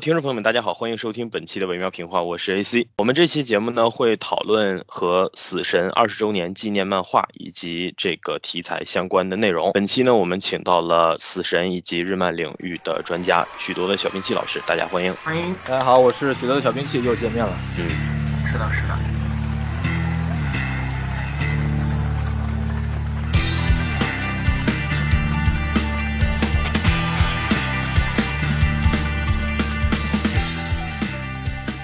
听众朋友们，大家好，欢迎收听本期的微妙评话，我是 AC。我们这期节目呢，会讨论和《死神》二十周年纪念漫画以及这个题材相关的内容。本期呢，我们请到了《死神》以及日漫领域的专家许多的小兵器老师，大家欢迎，欢迎，大家好，我是许多的小兵器，又见面了。嗯，是的，是的。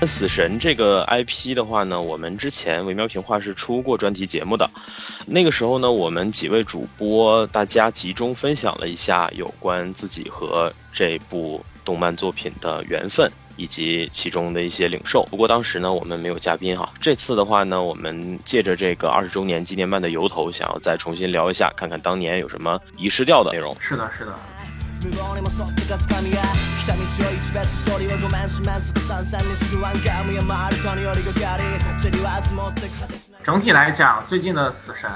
死神这个 IP 的话呢，我们之前维妙评话是出过专题节目的，那个时候呢，我们几位主播大家集中分享了一下有关自己和这部动漫作品的缘分以及其中的一些领受。不过当时呢，我们没有嘉宾哈。这次的话呢，我们借着这个二十周年纪念漫的由头，想要再重新聊一下，看看当年有什么遗失掉的内容。是的，是的。整体来讲，最近的死神，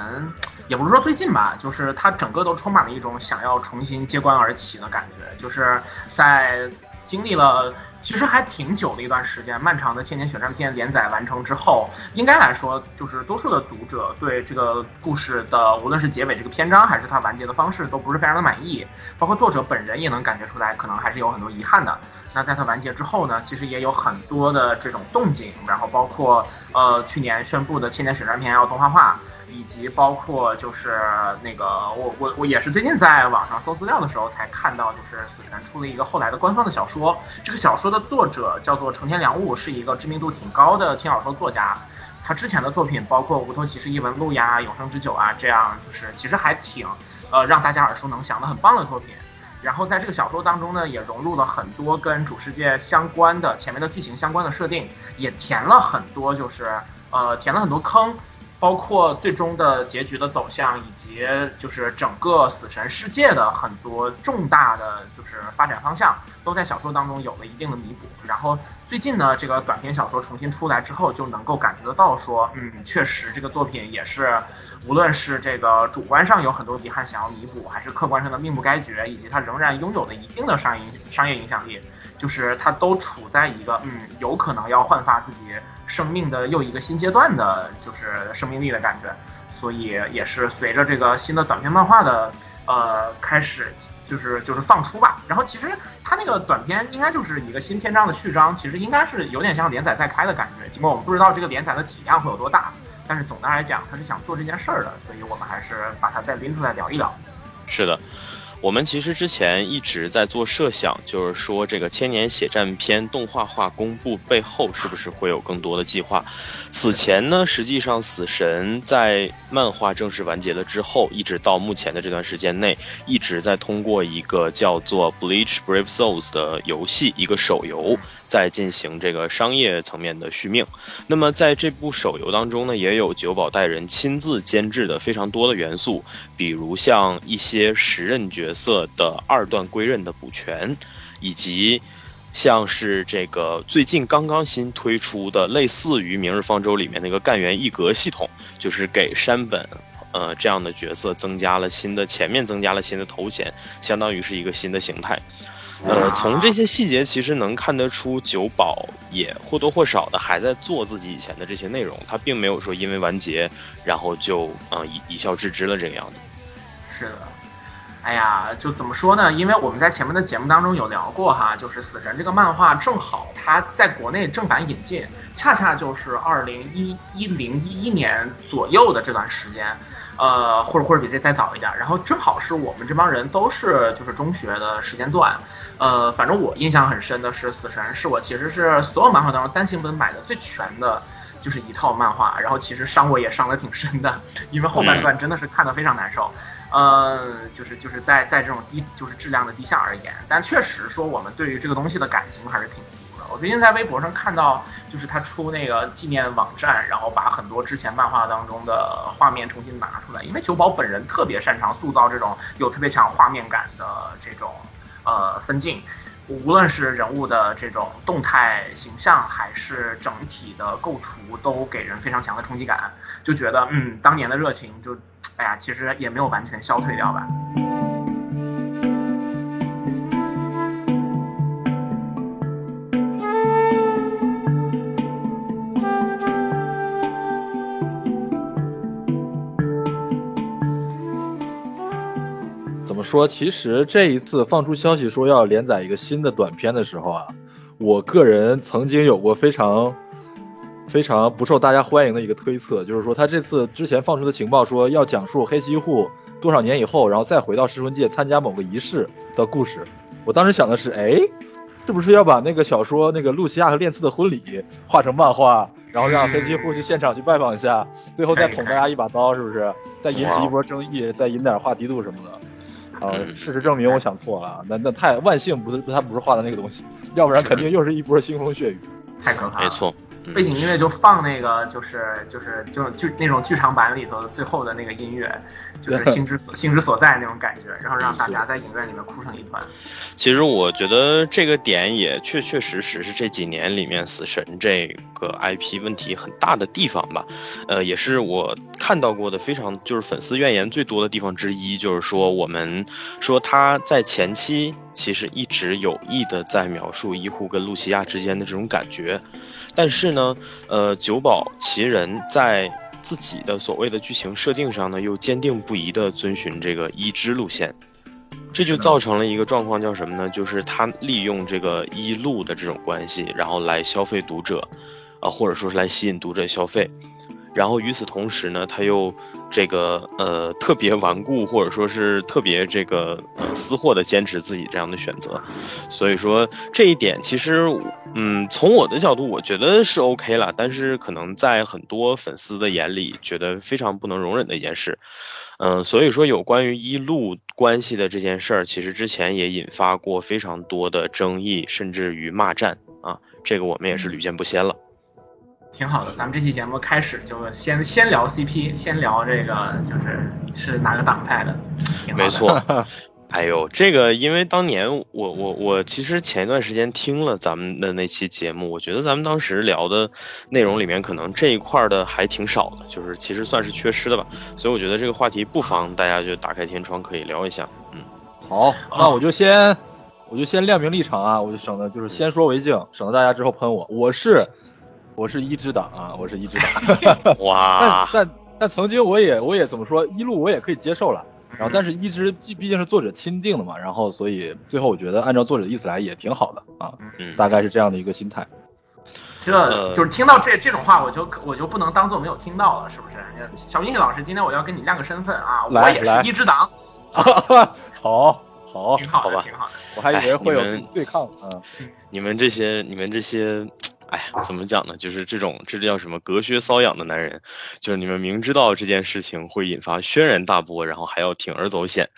也不是说最近吧，就是它整个都充满了一种想要重新揭棺而起的感觉，就是在经历了。其实还挺久的一段时间，漫长的千年雪战篇连载完成之后，应该来说，就是多数的读者对这个故事的，无论是结尾这个篇章，还是它完结的方式，都不是非常的满意。包括作者本人也能感觉出来，可能还是有很多遗憾的。那在它完结之后呢，其实也有很多的这种动静，然后包括呃去年宣布的千年雪战篇要动画化。以及包括就是那个我我我也是最近在网上搜资料的时候才看到，就是死神出了一个后来的官方的小说。这个小说的作者叫做成田良悟，是一个知名度挺高的轻小说作家。他之前的作品包括《无头骑士异闻录》呀、《永生之酒》啊，这样就是其实还挺呃让大家耳熟能详的很棒的作品。然后在这个小说当中呢，也融入了很多跟主世界相关的前面的剧情相关的设定，也填了很多就是呃填了很多坑。包括最终的结局的走向，以及就是整个死神世界的很多重大的就是发展方向，都在小说当中有了一定的弥补。然后最近呢，这个短篇小说重新出来之后，就能够感觉得到说，嗯，确实这个作品也是，无论是这个主观上有很多遗憾想要弥补，还是客观上的命不该绝，以及它仍然拥有了一定的商业商业影响力，就是它都处在一个嗯，有可能要焕发自己。生命的又一个新阶段的，就是生命力的感觉，所以也是随着这个新的短篇漫画的呃开始，就是就是放出吧。然后其实它那个短篇应该就是一个新篇章的序章，其实应该是有点像连载再开的感觉。尽管我们不知道这个连载的体量会有多大，但是总的来讲，他是想做这件事儿的，所以我们还是把它再拎出来聊一聊。是的。我们其实之前一直在做设想，就是说这个千年血战篇动画化公布背后是不是会有更多的计划？此前呢，实际上死神在漫画正式完结了之后，一直到目前的这段时间内，一直在通过一个叫做 Bleach Brave Souls 的游戏，一个手游。在进行这个商业层面的续命，那么在这部手游当中呢，也有久保带人亲自监制的非常多的元素，比如像一些时任角色的二段归刃的补全，以及像是这个最近刚刚新推出的类似于《明日方舟》里面那个干员一格系统，就是给山本呃这样的角色增加了新的前面增加了新的头衔，相当于是一个新的形态。呃，从这些细节其实能看得出，九宝也或多或少的还在做自己以前的这些内容，他并没有说因为完结，然后就嗯一一笑置之了这个样子。是的，哎呀，就怎么说呢？因为我们在前面的节目当中有聊过哈，就是死神这个漫画正好它在国内正版引进，恰恰就是二零一一零一一年左右的这段时间。呃，或者或者比这再早一点，然后正好是我们这帮人都是就是中学的时间段，呃，反正我印象很深的是《死神》，是我其实是所有漫画当中单行本买的最全的，就是一套漫画，然后其实伤我也伤的挺深的，因为后半段真的是看得非常难受，呃，就是就是在在这种低就是质量的低下而言，但确实说我们对于这个东西的感情还是挺足的。我最近在微博上看到，就是他出那个纪念网站，然后把很多之前漫画当中的画面重新拿出来。因为九保本人特别擅长塑造这种有特别强画面感的这种呃分镜，无论是人物的这种动态形象，还是整体的构图，都给人非常强的冲击感。就觉得嗯，当年的热情就，哎呀，其实也没有完全消退掉吧。说，其实这一次放出消息说要连载一个新的短片的时候啊，我个人曾经有过非常非常不受大家欢迎的一个推测，就是说他这次之前放出的情报说要讲述黑崎护多少年以后，然后再回到噬魂界参加某个仪式的故事。我当时想的是，哎，是不是要把那个小说那个露西亚和练次的婚礼画成漫画，然后让黑崎护去现场去拜访一下，最后再捅大家一把刀，是不是？再引起一波争议，再引点话题度什么的。啊，事实证明我想错了，那那太万幸不是他不是画的那个东西，要不然肯定又是一波腥风血雨，太可怕了。没错，背景音乐就放那个，就是就是就就那种剧场版里头最后的那个音乐，就是心之所心之所在那种感觉，然后让大家在影院里面哭成一团。其实我觉得这个点也确确实实是这几年里面死神这个 IP 问题很大的地方吧，呃，也是我看到过的非常就是粉丝怨言最多的地方之一，就是说我们说他在前期其实一直有意的在描述医护跟露西亚之间的这种感觉，但是呢，呃，九保奇人在自己的所谓的剧情设定上呢，又坚定不移的遵循这个一之路线。这就造成了一个状况，叫什么呢？就是他利用这个一路的这种关系，然后来消费读者，啊，或者说是来吸引读者消费。然后与此同时呢，他又这个呃特别顽固，或者说是特别这个呃私货的坚持自己这样的选择。所以说这一点其实，嗯，从我的角度，我觉得是 OK 了。但是可能在很多粉丝的眼里，觉得非常不能容忍的一件事。嗯，所以说有关于一路关系的这件事儿，其实之前也引发过非常多的争议，甚至于骂战啊，这个我们也是屡见不鲜了。挺好的，咱们这期节目开始就先先聊 CP，先聊这个就是是哪个党派的，没错。哎呦，这个因为当年我我我其实前一段时间听了咱们的那期节目，我觉得咱们当时聊的内容里面可能这一块的还挺少的，就是其实算是缺失的吧。所以我觉得这个话题不妨大家就打开天窗可以聊一下。嗯，好，那我就先我就先亮明立场啊，我就省得就是先说为敬，省得大家之后喷我。我是我是一支党啊，我是一支党。哇，但但但曾经我也我也怎么说一路我也可以接受了。然后，但是一直毕毕竟是作者钦定的嘛，然后所以最后我觉得按照作者的意思来也挺好的啊，大概是这样的一个心态。这就是听到这这种话，我就我就不能当做没有听到了，是不是？小明老师，今天我要跟你亮个身份啊，我也是一支党。好，好，挺好吧，挺好的。我还以为会有对抗啊。你们这些，你们这些。哎呀，怎么讲呢？就是这种，这叫什么隔靴搔痒的男人，就是你们明知道这件事情会引发轩然大波，然后还要铤而走险。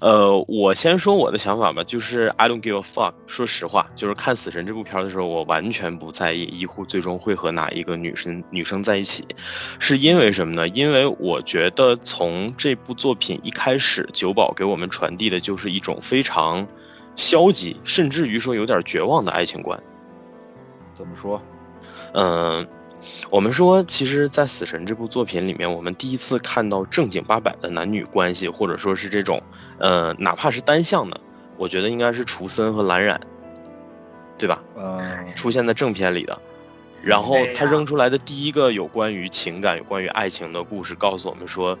呃，我先说我的想法吧，就是 I don't give a fuck。说实话，就是看《死神》这部片的时候，我完全不在意医护最终会和哪一个女生女生在一起，是因为什么呢？因为我觉得从这部作品一开始，九保给我们传递的就是一种非常消极，甚至于说有点绝望的爱情观。怎么说？嗯，我们说，其实，在《死神》这部作品里面，我们第一次看到正经八百的男女关系，或者说是这种，呃，哪怕是单向的，我觉得应该是楚森和蓝染，对吧？嗯，出现在正片里的。然后他扔出来的第一个有关于情感、有关于爱情的故事，告诉我们说，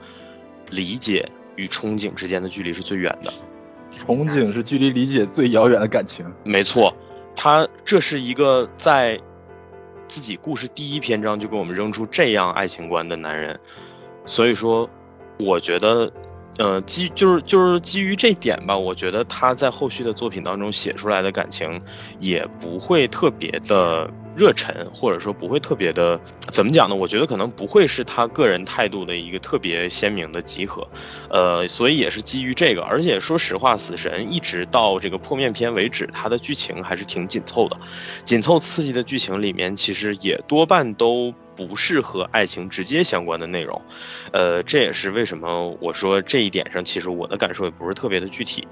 理解与憧憬之间的距离是最远的。憧憬是距离理解最遥远的感情。没错。他这是一个在自己故事第一篇章就给我们扔出这样爱情观的男人，所以说，我觉得，呃，基就是就是基于这点吧，我觉得他在后续的作品当中写出来的感情也不会特别的。热忱，或者说不会特别的，怎么讲呢？我觉得可能不会是他个人态度的一个特别鲜明的集合，呃，所以也是基于这个。而且说实话，死神一直到这个破面篇为止，它的剧情还是挺紧凑的，紧凑刺激的剧情里面，其实也多半都不是和爱情直接相关的内容，呃，这也是为什么我说这一点上，其实我的感受也不是特别的具体。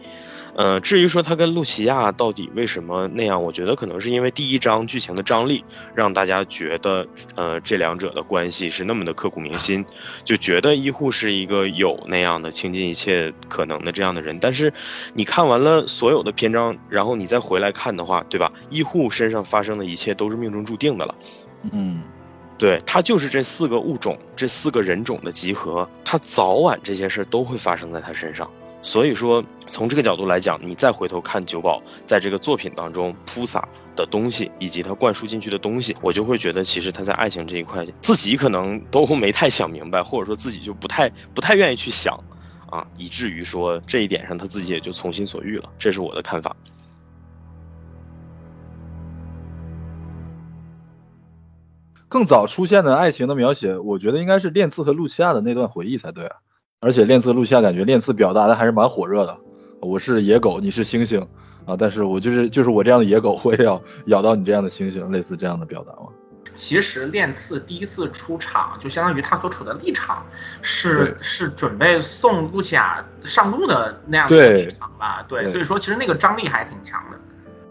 呃，至于说他跟露琪亚到底为什么那样，我觉得可能是因为第一章剧情的张力，让大家觉得，呃，这两者的关系是那么的刻骨铭心，就觉得医护是一个有那样的倾尽一切可能的这样的人。但是，你看完了所有的篇章，然后你再回来看的话，对吧？医护身上发生的一切都是命中注定的了。嗯，对他就是这四个物种、这四个人种的集合，他早晚这些事儿都会发生在他身上。所以说，从这个角度来讲，你再回头看九宝在这个作品当中铺洒的东西，以及他灌输进去的东西，我就会觉得，其实他在爱情这一块，自己可能都没太想明白，或者说自己就不太不太愿意去想，啊，以至于说这一点上他自己也就从心所欲了。这是我的看法。更早出现的爱情的描写，我觉得应该是练次和露西亚的那段回忆才对啊。而且练次露西亚感觉练次表达的还是蛮火热的。我是野狗，你是猩猩啊，但是我就是就是我这样的野狗，我也要咬到你这样的猩猩，类似这样的表达吗？其实练次第一次出场，就相当于他所处的立场是是准备送露西亚上路的那样的立场吧？对，所以说其实那个张力还挺强的。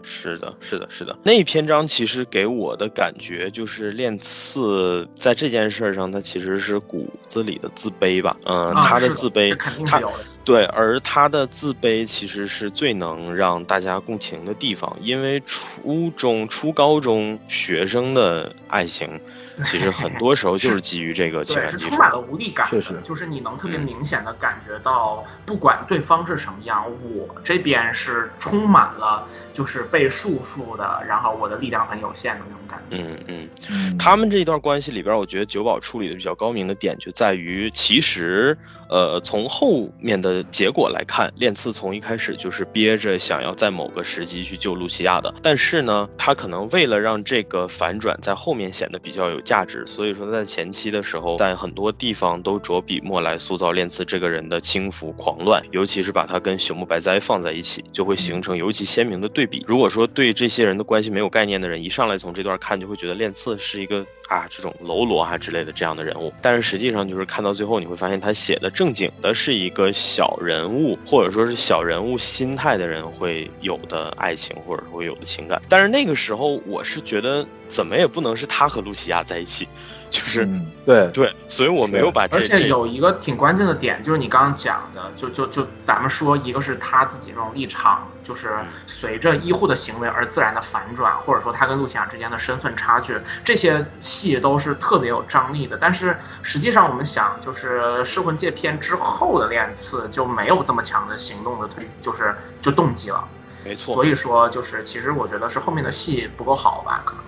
是的，是的，是的。那一篇章其实给我的感觉就是练刺在这件事上，他其实是骨子里的自卑吧。嗯，他的自卑，他对，而他的自卑其实是最能让大家共情的地方，因为初中、初高中学生的爱情。其实很多时候就是基于这个情感基础，充满了无力感。确实，就是你能特别明显的感觉到，不管对方是什么样，我这边是充满了就是被束缚的，然后我的力量很有限的那种感觉。嗯嗯，他们这一段关系里边，我觉得九保处理的比较高明的点就在于，其实。呃，从后面的结果来看，练次从一开始就是憋着想要在某个时机去救露西亚的。但是呢，他可能为了让这个反转在后面显得比较有价值，所以说他在前期的时候，在很多地方都着笔墨来塑造练次这个人的轻浮狂乱，尤其是把他跟朽木白哉放在一起，就会形成尤其鲜明的对比。如果说对这些人的关系没有概念的人，一上来从这段看，就会觉得练次是一个。啊，这种喽啰啊之类的这样的人物，但是实际上就是看到最后，你会发现他写的正经的是一个小人物，或者说是小人物心态的人会有的爱情，或者说会有的情感。但是那个时候，我是觉得怎么也不能是他和露西亚在一起。就是对对，所以我没有把这。而且有一个挺关键的点，就是你刚刚讲的，就就就咱们说，一个是他自己这种立场，就是随着医护的行为而自然的反转，或者说他跟露西亚之间的身份差距，这些戏都是特别有张力的。但是实际上，我们想，就是《噬魂界篇》之后的练次就没有这么强的行动的推，就是就动机了。没错。所以说，就是其实我觉得是后面的戏不够好吧，可能。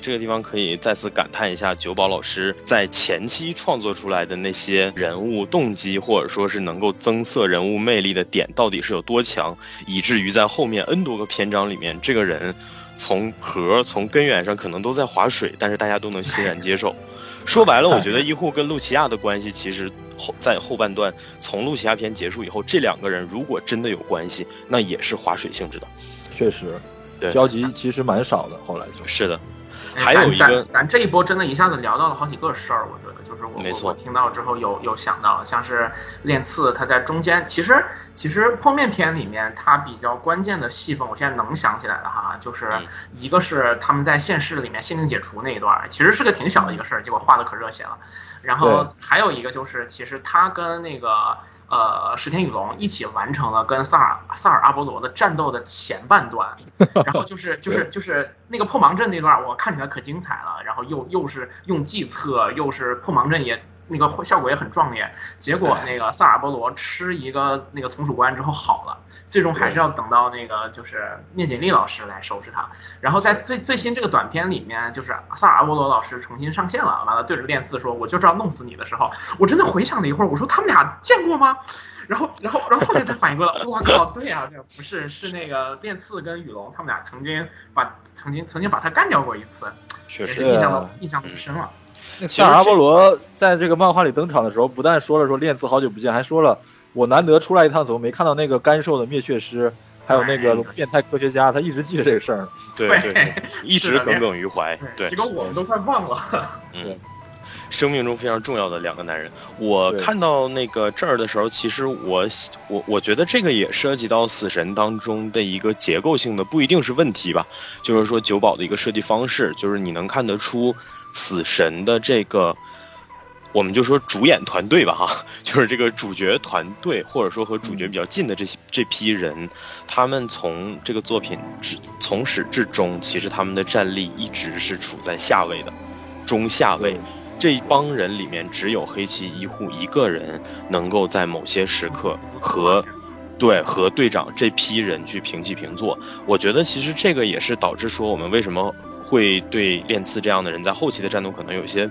这个地方可以再次感叹一下，九保老师在前期创作出来的那些人物动机，或者说是能够增色人物魅力的点，到底是有多强，以至于在后面 N 多个篇章里面，这个人从核从根源上可能都在划水，但是大家都能欣然接受。说白了，我觉得医护跟露琪亚的关系，其实后在后半段，从露琪亚篇结束以后，这两个人如果真的有关系，那也是划水性质的。确实，对交集其实蛮少的。后来就是的。还有一个，咱这一波真的一下子聊到了好几个事儿，我觉得就是我我听到之后有有想到，像是练刺他在中间，其实其实破面篇里面他比较关键的戏份，我现在能想起来的哈，就是一个是他们在现世里面限定解除那一段，其实是个挺小的一个事儿，结果画的可热血了，然后还有一个就是其实他跟那个。呃，石田雨龙一起完成了跟萨尔萨尔阿波罗的战斗的前半段，然后就是就是就是那个破盲阵那段，我看起来可精彩了。然后又又是用计策，又是破盲阵也那个效果也很壮烈。结果那个萨尔阿波罗吃一个那个从属关之后好了。最终还是要等到那个就是聂锦丽老师来收拾他，然后在最最新这个短片里面，就是萨尔阿波罗老师重新上线了，完了对着练四说：“我就知道弄死你的时候，我真的回想了一会儿，我说他们俩见过吗？然后然后然后后面才反应过来，我靠，对呀，这不是是那个练刺跟雨龙他们俩曾经把曾经曾经把他干掉过一次，确实印象都印象很深了。萨尔阿波罗在这个漫画里登场的时候，不但说了说练刺好久不见，还说了。我难得出来一趟，怎么没看到那个干瘦的灭却师，还有那个变态科学家？他一直记着这个事儿。对对，一直耿耿于怀。对，这个我们都快忘了。嗯，生命中非常重要的两个男人。我看到那个这儿的时候，其实我我我觉得这个也涉及到死神当中的一个结构性的，不一定是问题吧？就是说九保的一个设计方式，就是你能看得出死神的这个。我们就说主演团队吧，哈，就是这个主角团队，或者说和主角比较近的这些这批人，他们从这个作品至从始至终，其实他们的战力一直是处在下位的，中下位。这一帮人里面，只有黑崎一护一个人能够在某些时刻和对，和队长这批人去平起平坐。我觉得其实这个也是导致说我们为什么会对练次这样的人在后期的战斗可能有些，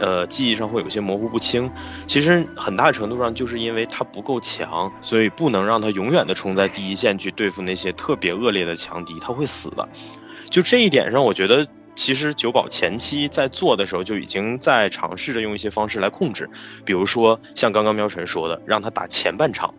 呃，记忆上会有些模糊不清。其实很大程度上就是因为他不够强，所以不能让他永远的冲在第一线去对付那些特别恶劣的强敌，他会死的。就这一点上，我觉得其实九保前期在做的时候就已经在尝试着用一些方式来控制，比如说像刚刚喵晨说的，让他打前半场。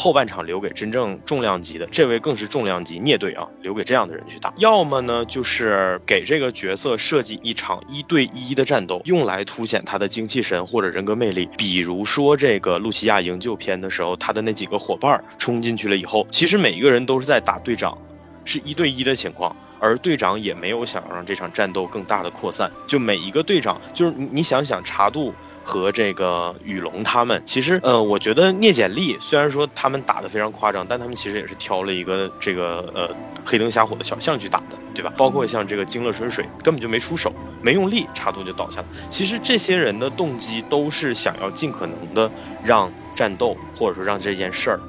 后半场留给真正重量级的，这位更是重量级聂队啊，留给这样的人去打。要么呢，就是给这个角色设计一场一对一的战斗，用来凸显他的精气神或者人格魅力。比如说这个露西亚营救篇的时候，他的那几个伙伴冲进去了以后，其实每一个人都是在打队长，是一对一的情况，而队长也没有想让这场战斗更大的扩散。就每一个队长，就是你你想想茶度。和这个雨龙他们，其实呃，我觉得聂简历虽然说他们打的非常夸张，但他们其实也是挑了一个这个呃黑灯瞎火的小巷去打的，对吧？包括像这个惊了春水，根本就没出手，没用力，插图就倒下了。其实这些人的动机都是想要尽可能的让战斗或者说让这件事儿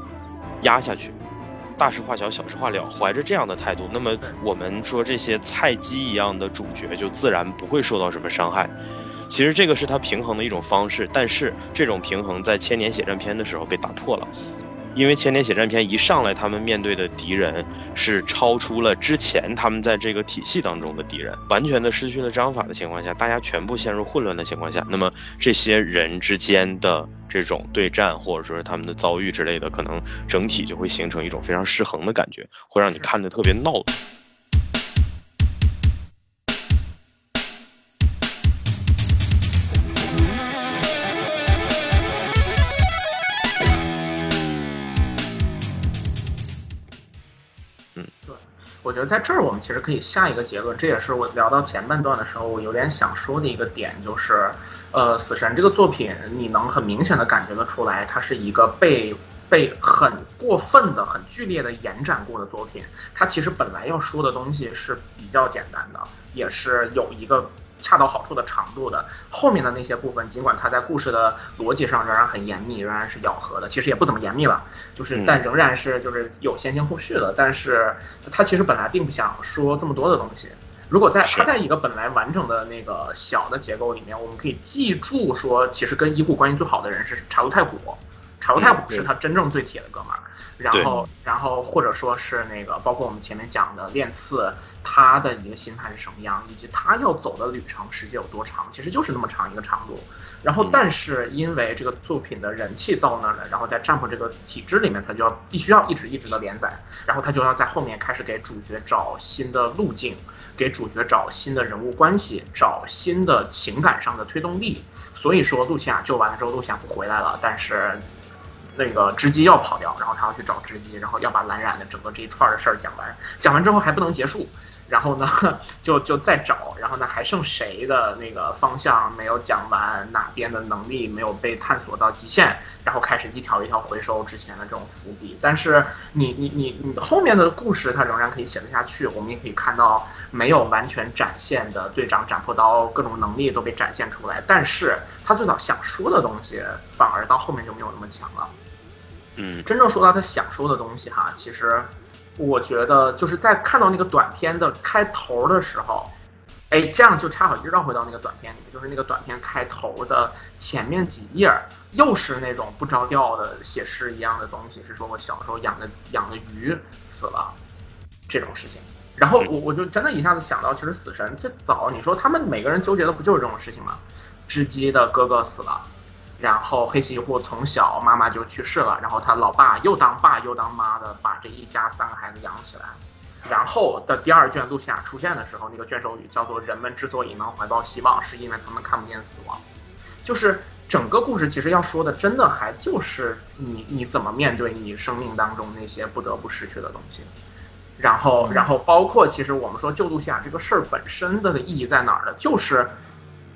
压下去，大事化小，小事化了，怀着这样的态度，那么我们说这些菜鸡一样的主角就自然不会受到什么伤害。其实这个是他平衡的一种方式，但是这种平衡在千年血战篇的时候被打破了，因为千年血战篇一上来，他们面对的敌人是超出了之前他们在这个体系当中的敌人，完全的失去了章法的情况下，大家全部陷入混乱的情况下，那么这些人之间的这种对战或者说是他们的遭遇之类的，可能整体就会形成一种非常失衡的感觉，会让你看的特别闹。我觉得在这儿我们其实可以下一个结论，这也是我聊到前半段的时候，我有点想说的一个点，就是，呃，死神这个作品，你能很明显的感觉得出来，它是一个被被很过分的、很剧烈的延展过的作品。它其实本来要说的东西是比较简单的，也是有一个。恰到好处的长度的后面的那些部分，尽管它在故事的逻辑上仍然很严密，仍然是咬合的，其实也不怎么严密吧，就是但仍然是就是有先行后续的。但是它其实本来并不想说这么多的东西。如果在它在一个本来完整的那个小的结构里面，我们可以记住说，其实跟医护关系最好的人是茶楼太古，茶楼太古是他真正最铁的哥们儿。然后，然后或者说是那个，包括我们前面讲的练刺，他的一个心态是什么样，以及他要走的旅程实际有多长，其实就是那么长一个长度。然后，但是因为这个作品的人气到那儿了，然后在战破这个体制里面，他就要必须要一直一直的连载，然后他就要在后面开始给主角找新的路径，给主角找新的人物关系，找新的情感上的推动力。所以说，露西亚救完了之后，露西亚不回来了，但是。那个织姬要跑掉，然后他要去找织姬，然后要把蓝染的整个这一串的事儿讲完。讲完之后还不能结束，然后呢，就就再找，然后呢还剩谁的那个方向没有讲完，哪边的能力没有被探索到极限，然后开始一条一条回收之前的这种伏笔。但是你你你你后面的故事它仍然可以写得下去，我们也可以看到没有完全展现的队长斩破刀各种能力都被展现出来，但是他最早想说的东西反而到后面就没有那么强了。嗯，真正说到他想说的东西哈，其实我觉得就是在看到那个短片的开头的时候，哎，这样就恰好就绕回到那个短片里面，就是那个短片开头的前面几页，又是那种不着调的写诗一样的东西，是说我小时候养的养的鱼死了这种事情。然后我 我就真的一下子想到，其实死神最早你说他们每个人纠结的不就是这种事情吗？织姬的哥哥死了。然后黑崎一护从小妈妈就去世了，然后他老爸又当爸又当妈的把这一家三个孩子养起来。然后的第二卷露西亚出现的时候，那个卷首语叫做“人们之所以能怀抱希望，是因为他们看不见死亡”。就是整个故事其实要说的，真的还就是你你怎么面对你生命当中那些不得不失去的东西。然后然后包括其实我们说救露西亚这个事儿本身的意义在哪儿呢？就是。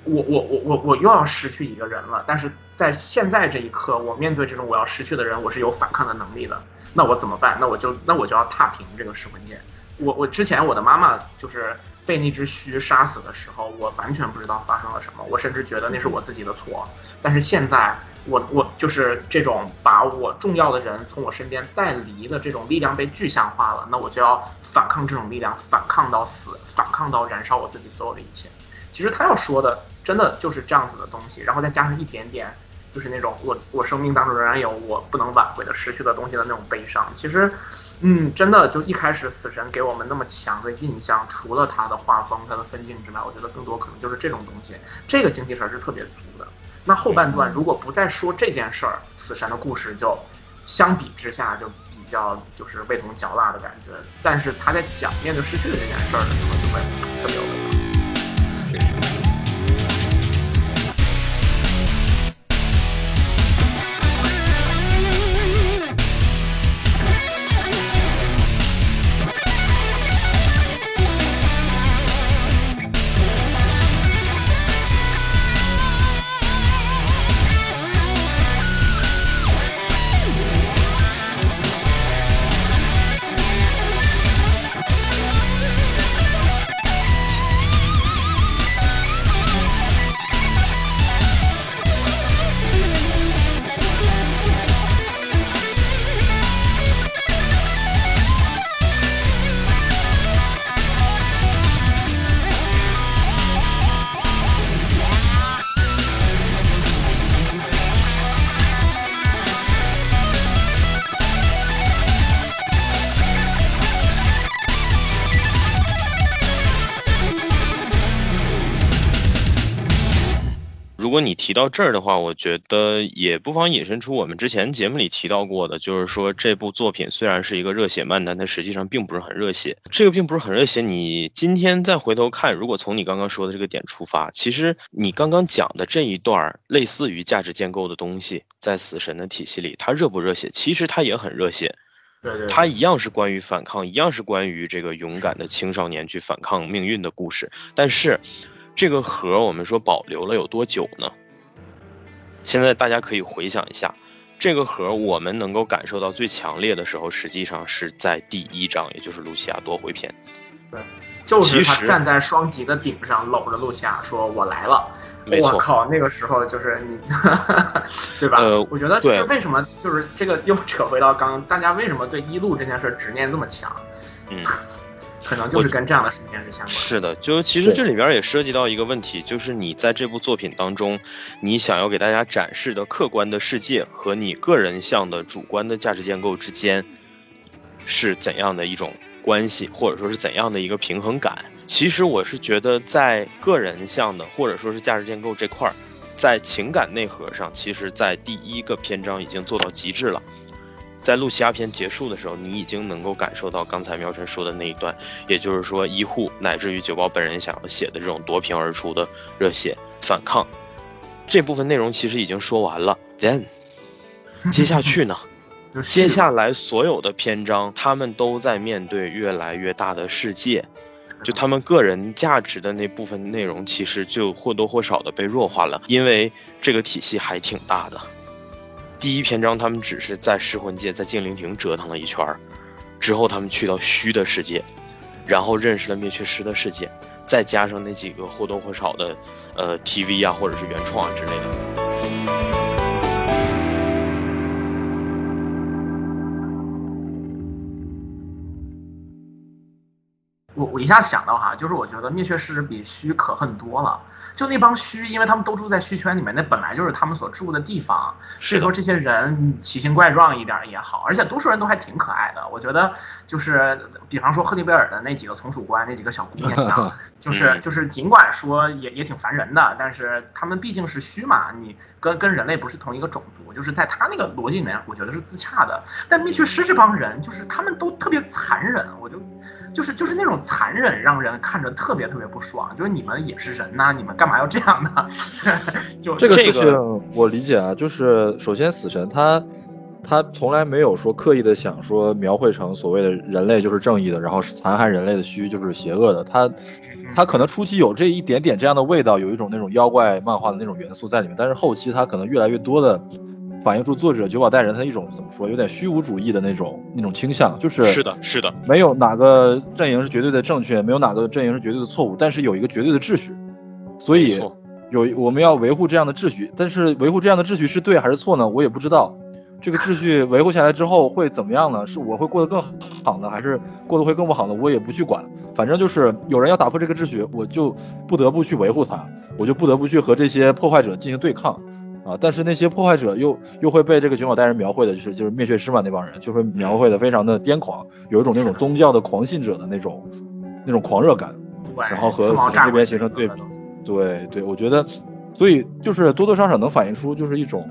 我我我我我又要失去一个人了，但是在现在这一刻，我面对这种我要失去的人，我是有反抗的能力的。那我怎么办？那我就那我就要踏平这个噬魂剑。我我之前我的妈妈就是被那只须杀死的时候，我完全不知道发生了什么，我甚至觉得那是我自己的错。但是现在我我就是这种把我重要的人从我身边带离的这种力量被具象化了，那我就要反抗这种力量，反抗到死，反抗到燃烧我自己所有的一切。其实他要说的真的就是这样子的东西，然后再加上一点点，就是那种我我生命当中仍然有我不能挽回的失去的东西的那种悲伤。其实。嗯，真的，就一开始死神给我们那么强的印象，除了他的画风、他的分镜之外，我觉得更多可能就是这种东西。这个精气神是特别足的。那后半段如果不再说这件事儿，死神的故事就相比之下就比较就是味同嚼蜡的感觉。但是他在讲面对失去的这件事儿的时候，就会特别有味道。提到这儿的话，我觉得也不妨引申出我们之前节目里提到过的，就是说这部作品虽然是一个热血漫，但它实际上并不是很热血。这个并不是很热血。你今天再回头看，如果从你刚刚说的这个点出发，其实你刚刚讲的这一段类似于价值建构的东西，在死神的体系里，它热不热血？其实它也很热血。它一样是关于反抗，一样是关于这个勇敢的青少年去反抗命运的故事。但是。这个盒我们说保留了有多久呢？现在大家可以回想一下，这个盒我们能够感受到最强烈的时候，实际上是在第一章，也就是露西亚夺回篇。对，就是他站在双极的顶上，搂着露西亚说：“我来了。”没错，我靠，那个时候就是你，对吧？呃，我觉得就是为什么就是这个又扯回到刚大家为什么对一路这件事执念这么强？嗯。可能就是跟这样的时间是相关。是的，就其实这里边也涉及到一个问题，就是你在这部作品当中，你想要给大家展示的客观的世界和你个人向的主观的价值建构之间，是怎样的一种关系，或者说是怎样的一个平衡感？其实我是觉得，在个人向的或者说是价值建构这块儿，在情感内核上，其实在第一个篇章已经做到极致了。在露西亚篇结束的时候，你已经能够感受到刚才苗晨说的那一段，也就是说医护乃至于九宝本人想要写的这种夺屏而出的热血反抗，这部分内容其实已经说完了。Then，接下去呢？接下来所有的篇章，他们都在面对越来越大的世界，就他们个人价值的那部分内容，其实就或多或少的被弱化了，因为这个体系还挺大的。第一篇章，他们只是在噬魂界，在精灵庭折腾了一圈儿，之后他们去到虚的世界，然后认识了灭却师的世界，再加上那几个或多或少的，呃，TV 啊，或者是原创啊之类的。我我一下想到哈，就是我觉得灭却师比虚可恨多了。就那帮虚，因为他们都住在虚圈里面，那本来就是他们所住的地方。是说这些人奇形怪状一点也好，而且多数人都还挺可爱的。我觉得就是，比方说赫利贝尔的那几个从属官，那几个小姑娘，就是就是尽管说也也挺烦人的，但是他们毕竟是虚嘛，你跟跟人类不是同一个种族，就是在他那个逻辑里面，我觉得是自洽的。但灭却师这帮人，就是他们都特别残忍，我就。就是就是那种残忍，让人看着特别特别不爽。就是你们也是人呐，你们干嘛要这样呢？就这个事情我理解啊。就是首先，死神他他从来没有说刻意的想说描绘成所谓的人类就是正义的，然后是残害人类的虚就是邪恶的。他他可能初期有这一点点这样的味道，有一种那种妖怪漫画的那种元素在里面，但是后期他可能越来越多的。反映出作者九保带人他一种怎么说，有点虚无主义的那种那种倾向，就是是的，是的，没有哪个阵营是绝对的正确，没有哪个阵营是绝对的错误，但是有一个绝对的秩序，所以有我们要维护这样的秩序，但是维护这样的秩序是对还是错呢？我也不知道。这个秩序维护下来之后会怎么样呢？是我会过得更好呢，还是过得会更不好呢？我也不去管，反正就是有人要打破这个秩序，我就不得不去维护它，我就不得不去和这些破坏者进行对抗，啊！但是那些破坏者又又会被这个九鸟代人描绘的，就是就是灭却师嘛那帮人就会描绘的非常的癫狂，有一种那种宗教的狂信者的那种那种狂热感，然后和死这边形成对比，对对，我觉得，所以就是多多少少能反映出就是一种，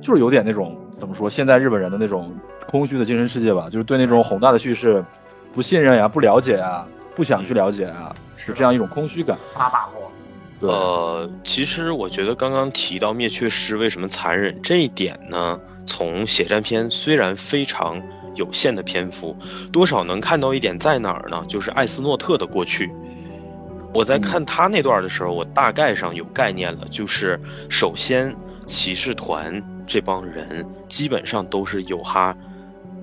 就是有点那种。怎么说？现在日本人的那种空虚的精神世界吧，就是对那种宏大的叙事不信任呀、不了解呀、不想去了解啊，是这样一种空虚感。发把握。呃，其实我觉得刚刚提到灭却师为什么残忍这一点呢？从血战篇虽然非常有限的篇幅，多少能看到一点在哪儿呢？就是艾斯诺特的过去。我在看他那段的时候，我大概上有概念了。就是首先骑士团。这帮人基本上都是有哈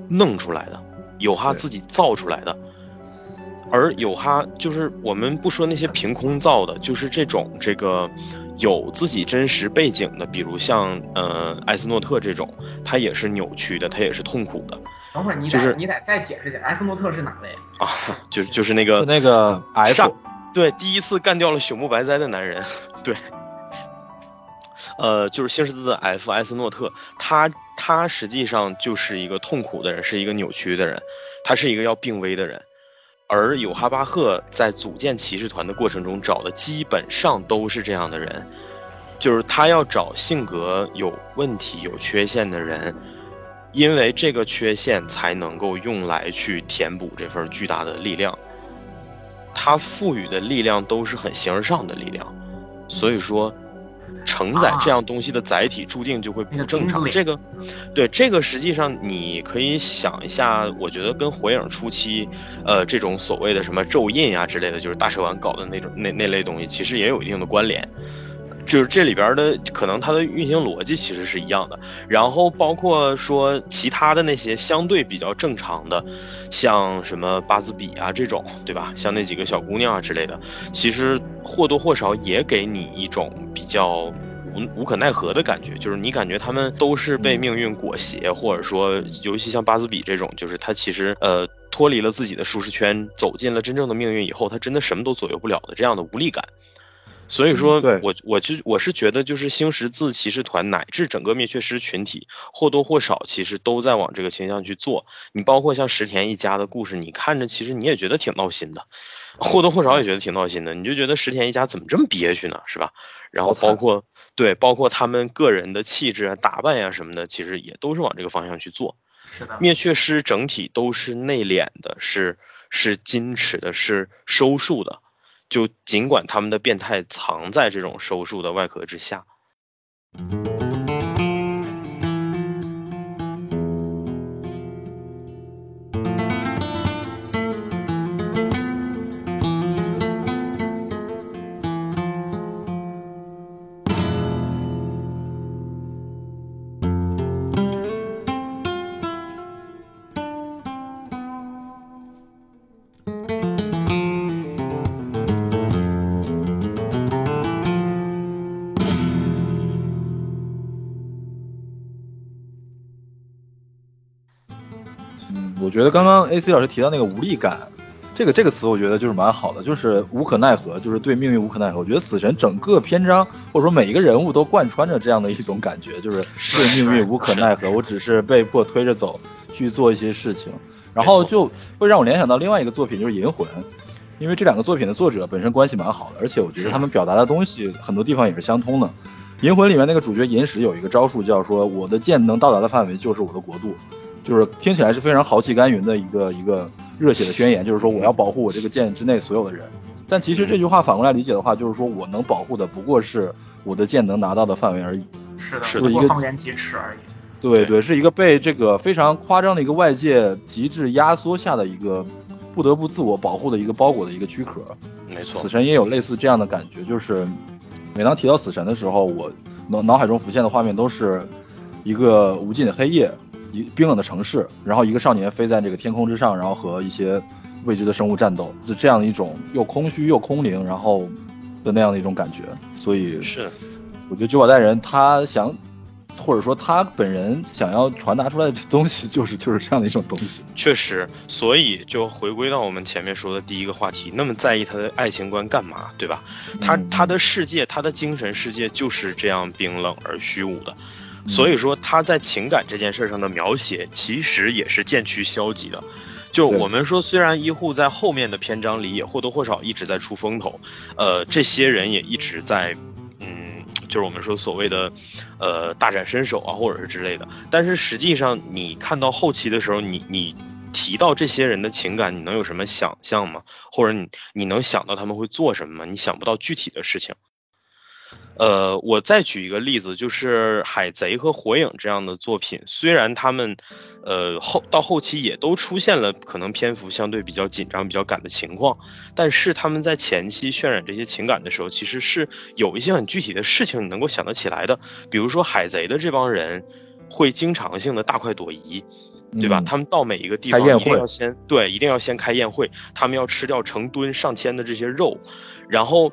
弄出来的，有哈自己造出来的，而有哈就是我们不说那些凭空造的，就是这种这个有自己真实背景的，比如像呃艾斯诺特这种，他也是扭曲的，他也是痛苦的。等会儿你得你得再解释解释，艾斯诺特是哪位啊？就是就是那个那个 F，对，第一次干掉了朽木白哉的男人，对。呃，就是星十字的 F 艾斯诺特，他他实际上就是一个痛苦的人，是一个扭曲的人，他是一个要病危的人。而有哈巴赫在组建骑士团的过程中找的基本上都是这样的人，就是他要找性格有问题、有缺陷的人，因为这个缺陷才能够用来去填补这份巨大的力量。他赋予的力量都是很形而上的力量，所以说。承载这样东西的载体注定就会不正常。这个，对这个实际上你可以想一下，我觉得跟火影初期，呃，这种所谓的什么咒印啊之类的，就是大蛇丸搞的那种那那类东西，其实也有一定的关联。就是这里边的可能它的运行逻辑其实是一样的。然后包括说其他的那些相对比较正常的，像什么八字比啊这种，对吧？像那几个小姑娘啊之类的，其实或多或少也给你一种比较。无无可奈何的感觉，就是你感觉他们都是被命运裹挟，或者说，尤其像巴兹比这种，就是他其实呃脱离了自己的舒适圈，走进了真正的命运以后，他真的什么都左右不了的这样的无力感。所以说，我我就我是觉得，就是星十字骑士团乃至整个灭却师群体，或多或少其实都在往这个倾向去做。你包括像石田一家的故事，你看着其实你也觉得挺闹心的，或多或少也觉得挺闹心的。你就觉得石田一家怎么这么憋屈呢？是吧？然后包括。对，包括他们个人的气质啊、打扮呀什么的，其实也都是往这个方向去做。是的，灭却师整体都是内敛的，是是矜持的，是收束的。就尽管他们的变态藏在这种手术的外壳之下。觉得刚刚 A C 老师提到那个无力感，这个这个词我觉得就是蛮好的，就是无可奈何，就是对命运无可奈何。我觉得死神整个篇章或者说每一个人物都贯穿着这样的一种感觉，就是对命运无可奈何，我只是被迫推着走去做一些事情，然后就会让我联想到另外一个作品，就是《银魂》，因为这两个作品的作者本身关系蛮好的，而且我觉得他们表达的东西很多地方也是相通的。《银魂》里面那个主角银石有一个招数，叫说我的剑能到达的范围就是我的国度。就是听起来是非常豪气干云的一个一个热血的宣言，就是说我要保护我这个剑之内所有的人。但其实这句话反过来理解的话，就是说我能保护的不过是我的剑能拿到的范围而已。是的，是一个方圆几尺而已。对对，是一个被这个非常夸张的一个外界极致压缩下的一个不得不自我保护的一个包裹的一个躯壳。没错，死神也有类似这样的感觉，就是每当提到死神的时候，我脑脑海中浮现的画面都是一个无尽的黑夜。一冰冷的城市，然后一个少年飞在这个天空之上，然后和一些未知的生物战斗，就这样的一种又空虚又空灵，然后的那样的一种感觉。所以是，我觉得九保带人他想。或者说他本人想要传达出来的东西，就是就是这样的一种东西。确实，所以就回归到我们前面说的第一个话题，那么在意他的爱情观干嘛，对吧？他他的世界，他的精神世界就是这样冰冷而虚无的。所以说他在情感这件事上的描写，其实也是渐趋消极的。就我们说，虽然医护在后面的篇章里也或多或少一直在出风头，呃，这些人也一直在。嗯就是我们说所谓的，呃，大展身手啊，或者是之类的。但是实际上，你看到后期的时候，你你提到这些人的情感，你能有什么想象吗？或者你你能想到他们会做什么吗？你想不到具体的事情。呃，我再举一个例子，就是《海贼》和《火影》这样的作品，虽然他们，呃后到后期也都出现了可能篇幅相对比较紧张、比较赶的情况，但是他们在前期渲染这些情感的时候，其实是有一些很具体的事情你能够想得起来的。比如说《海贼》的这帮人，会经常性的大快朵颐，对吧？他们到每一个地方一定要先对，一定要先开宴会，他们要吃掉成吨上千的这些肉，然后。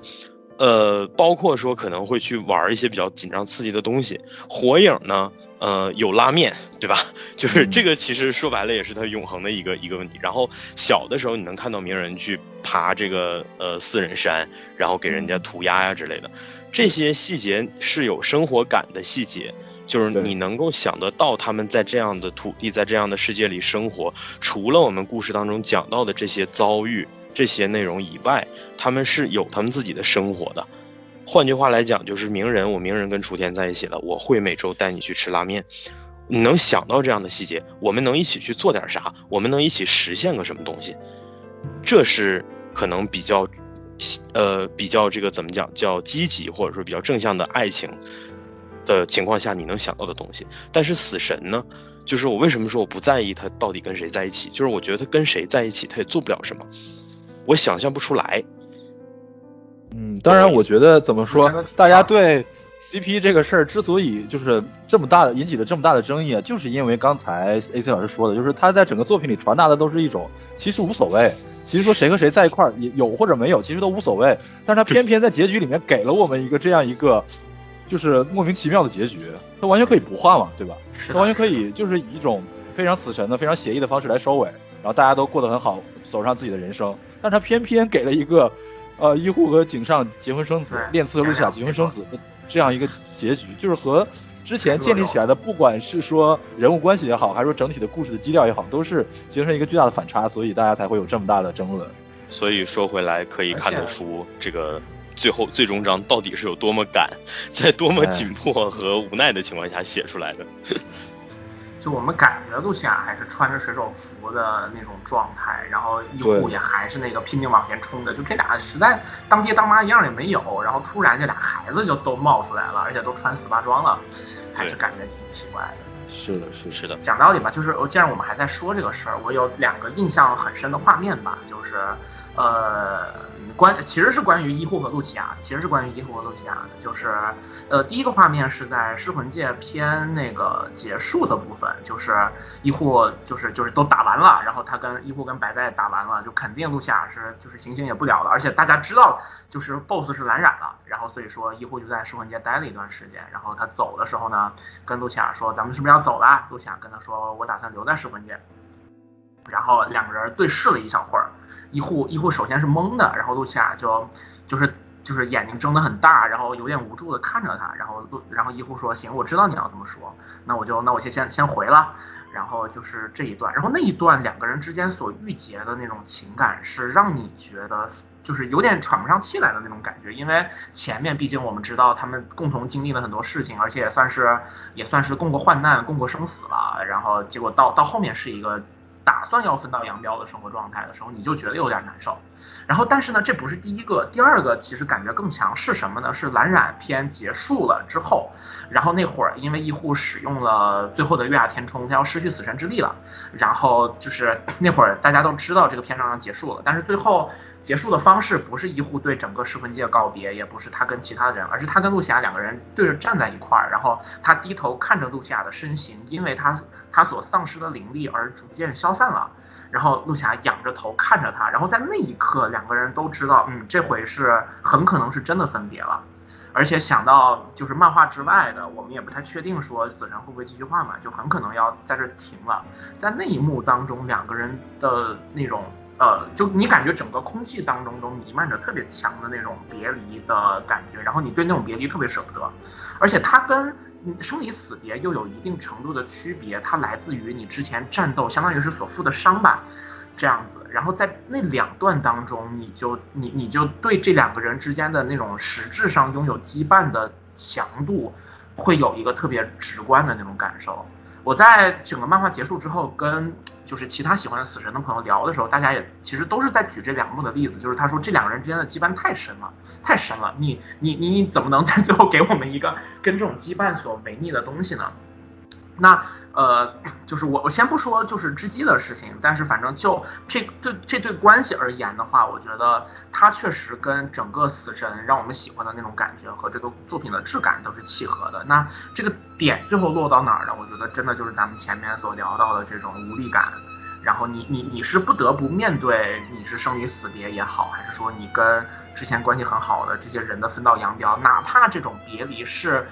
呃，包括说可能会去玩一些比较紧张刺激的东西。火影呢，呃，有拉面，对吧？就是这个，其实说白了也是它永恒的一个一个问题。然后小的时候你能看到鸣人去爬这个呃四人山，然后给人家涂鸦呀之类的，这些细节是有生活感的细节，就是你能够想得到他们在这样的土地，在这样的世界里生活，除了我们故事当中讲到的这些遭遇。这些内容以外，他们是有他们自己的生活的。换句话来讲，就是名人，我名人跟雏田在一起了，我会每周带你去吃拉面。你能想到这样的细节，我们能一起去做点啥？我们能一起实现个什么东西？这是可能比较，呃，比较这个怎么讲，叫积极或者说比较正向的爱情的情况下，你能想到的东西。但是死神呢？就是我为什么说我不在意他到底跟谁在一起？就是我觉得他跟谁在一起，他也做不了什么。我想象不出来。嗯，当然，我觉得怎么说，大家对 CP 这个事儿之所以就是这么大的引起了这么大的争议啊，就是因为刚才 AC 老师说的，就是他在整个作品里传达的都是一种其实无所谓，其实说谁和谁在一块儿也有或者没有，其实都无所谓。但是他偏偏在结局里面给了我们一个这样一个，就是莫名其妙的结局，他完全可以不画嘛，对吧？他完全可以就是以一种非常死神的、非常写意的方式来收尾，然后大家都过得很好，走上自己的人生。但他偏偏给了一个，呃，医护和井上结婚生子，恋次和露西亚结婚生子的这样一个结局，就是和之前建立起来的，不管是说人物关系也好，还是说整体的故事的基调也好，都是形成一个巨大的反差，所以大家才会有这么大的争论。所以说回来可以看得出，这个最后最终章到底是有多么赶，在多么紧迫和无奈的情况下写出来的。就我们感觉露西亚还是穿着水手服的那种状态，然后医护也还是那个拼命往前冲的，就这俩实在当爹当妈一样也没有，然后突然这俩孩子就都冒出来了，而且都穿死八装了，还是感觉挺奇怪的。是的，是是的。讲道理吧，就是既然我们还在说这个事儿，我有两个印象很深的画面吧，就是。呃，关其实是关于医护和露琪亚，其实是关于医护和露琪亚的，就是，呃，第一个画面是在尸魂界偏那个结束的部分，就是医护就是就是都打完了，然后他跟医护跟白带打完了，就肯定露琪亚是就是行刑也不了了，而且大家知道就是 BOSS 是蓝染了，然后所以说医护就在尸魂界待了一段时间，然后他走的时候呢，跟露琪亚说咱们是不是要走了？露琪亚跟他说我打算留在尸魂界，然后两个人对视了一小会儿。医护医护首先是懵的，然后露西亚就就是就是眼睛睁得很大，然后有点无助的看着他，然后露然后医护说行，我知道你要这么说，那我就那我先先先回了，然后就是这一段，然后那一段两个人之间所郁结的那种情感是让你觉得就是有点喘不上气来的那种感觉，因为前面毕竟我们知道他们共同经历了很多事情，而且也算是也算是共过患难、共过生死了，然后结果到到后面是一个。打算要分道扬镳的生活状态的时候，你就觉得有点难受。然后，但是呢，这不是第一个，第二个其实感觉更强是什么呢？是蓝染篇结束了之后，然后那会儿因为医护使用了最后的月牙填充，他要失去死神之力了。然后就是那会儿大家都知道这个篇章要结束了，但是最后结束的方式不是医护对整个噬魂界告别，也不是他跟其他的人，而是他跟露西亚两个人对着站在一块儿，然后他低头看着露西亚的身形，因为他他所丧失的灵力而逐渐消散了。然后陆霞仰着头看着他，然后在那一刻，两个人都知道，嗯，这回是很可能是真的分别了。而且想到就是漫画之外的，我们也不太确定说死神会不会继续画嘛，就很可能要在这停了。在那一幕当中，两个人的那种呃，就你感觉整个空气当中都弥漫着特别强的那种别离的感觉，然后你对那种别离特别舍不得，而且他跟生离死别又有一定程度的区别，它来自于你之前战斗，相当于是所负的伤吧。这样子，然后在那两段当中，你就你你就对这两个人之间的那种实质上拥有羁绊的强度，会有一个特别直观的那种感受。我在整个漫画结束之后，跟就是其他喜欢死神的朋友聊的时候，大家也其实都是在举这两幕的例子，就是他说这两个人之间的羁绊太深了，太神了，你你你你怎么能在最后给我们一个跟这种羁绊所违逆的东西呢？那。呃，就是我我先不说就是织姬的事情，但是反正就这对这对关系而言的话，我觉得它确实跟整个死神让我们喜欢的那种感觉和这个作品的质感都是契合的。那这个点最后落到哪儿呢？我觉得真的就是咱们前面所聊到的这种无力感，然后你你你是不得不面对你是生离死别也好，还是说你跟之前关系很好的这些人的分道扬镳，哪怕这种别离是。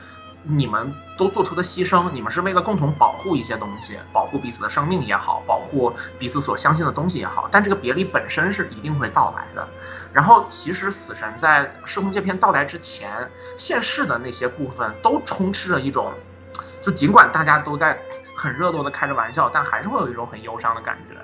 你们都做出的牺牲，你们是为了共同保护一些东西，保护彼此的生命也好，保护彼此所相信的东西也好。但这个别离本身是一定会到来的。然后，其实死神在《时空界篇》到来之前，现世的那些部分都充斥着一种，就尽管大家都在。很热络的开着玩笑，但还是会有一种很忧伤的感觉。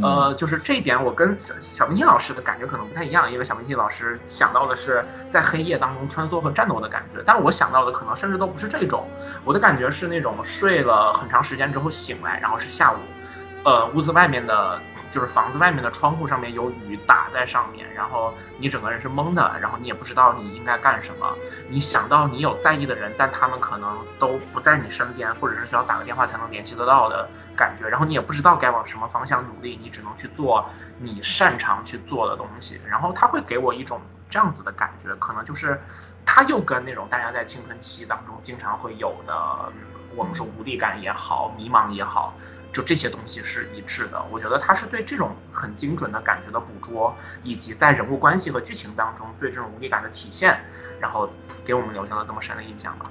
呃，就是这一点，我跟小小明星老师的感觉可能不太一样，因为小明星老师想到的是在黑夜当中穿梭和战斗的感觉，但是我想到的可能甚至都不是这种。我的感觉是那种睡了很长时间之后醒来，然后是下午，呃，屋子外面的。就是房子外面的窗户上面有雨打在上面，然后你整个人是懵的，然后你也不知道你应该干什么。你想到你有在意的人，但他们可能都不在你身边，或者是需要打个电话才能联系得到的感觉。然后你也不知道该往什么方向努力，你只能去做你擅长去做的东西。然后他会给我一种这样子的感觉，可能就是他又跟那种大家在青春期当中经常会有的，我们说无力感也好，迷茫也好。就这些东西是一致的，我觉得他是对这种很精准的感觉的捕捉，以及在人物关系和剧情当中对这种无力感的体现，然后给我们留下了这么深的印象吧。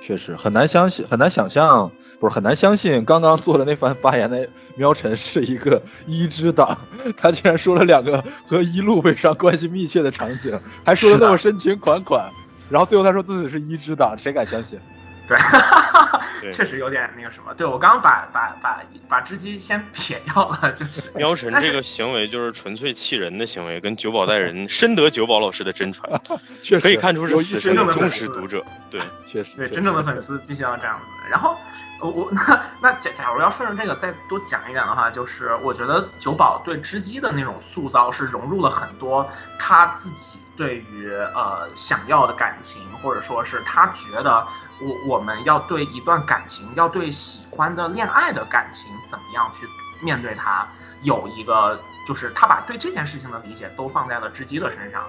确实很难相信，很难想象，不是很难相信，刚刚做的那番发言的喵晨是一个一之党，他竟然说了两个和一路北上关系密切的场景，还说的那么深情款款，然后最后他说自己是一之党，谁敢相信？对，确实有点那个什么。对我刚刚把把把把织姬先 撇掉了，就是 喵神这个行为就是纯粹气人的行为，跟九保带人深得九保老师的真传，确实可以看出是死神的忠实读者。对，确实，对真正的粉丝必须要这样子。然后我我那那假假如要顺着这个再多讲一点的话，就是我觉得九保对织姬的那种塑造是融入了很多他自己对于呃想要的感情，或者说是他觉得。我我们要对一段感情，要对喜欢的恋爱的感情，怎么样去面对它？有一个就是他把对这件事情的理解都放在了织姬的身上，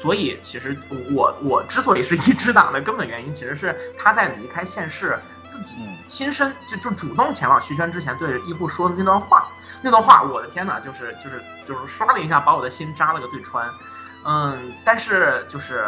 所以其实我我之所以是一支党的根本原因，其实是他在离开现世，自己亲身就就主动前往徐轩之前对医护说的那段话，那段话，我的天呐，就是就是就是刷了一下，把我的心扎了个对穿。嗯，但是就是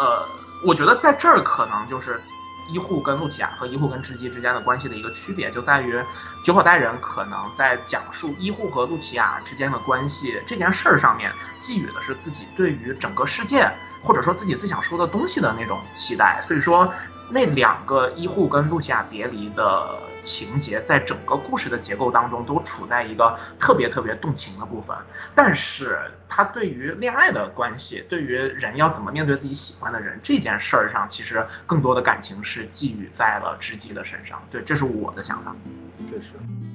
呃，我觉得在这儿可能就是。医护跟露琪亚和医护跟织姬之间的关系的一个区别，就在于九保带人可能在讲述医护和露琪亚之间的关系这件事儿上面，寄予的是自己对于整个世界或者说自己最想说的东西的那种期待，所以说那两个医护跟露西亚别离的。情节在整个故事的结构当中都处在一个特别特别动情的部分，但是他对于恋爱的关系，对于人要怎么面对自己喜欢的人这件事儿上，其实更多的感情是寄予在了织姬的身上。对，这是我的想法。确实，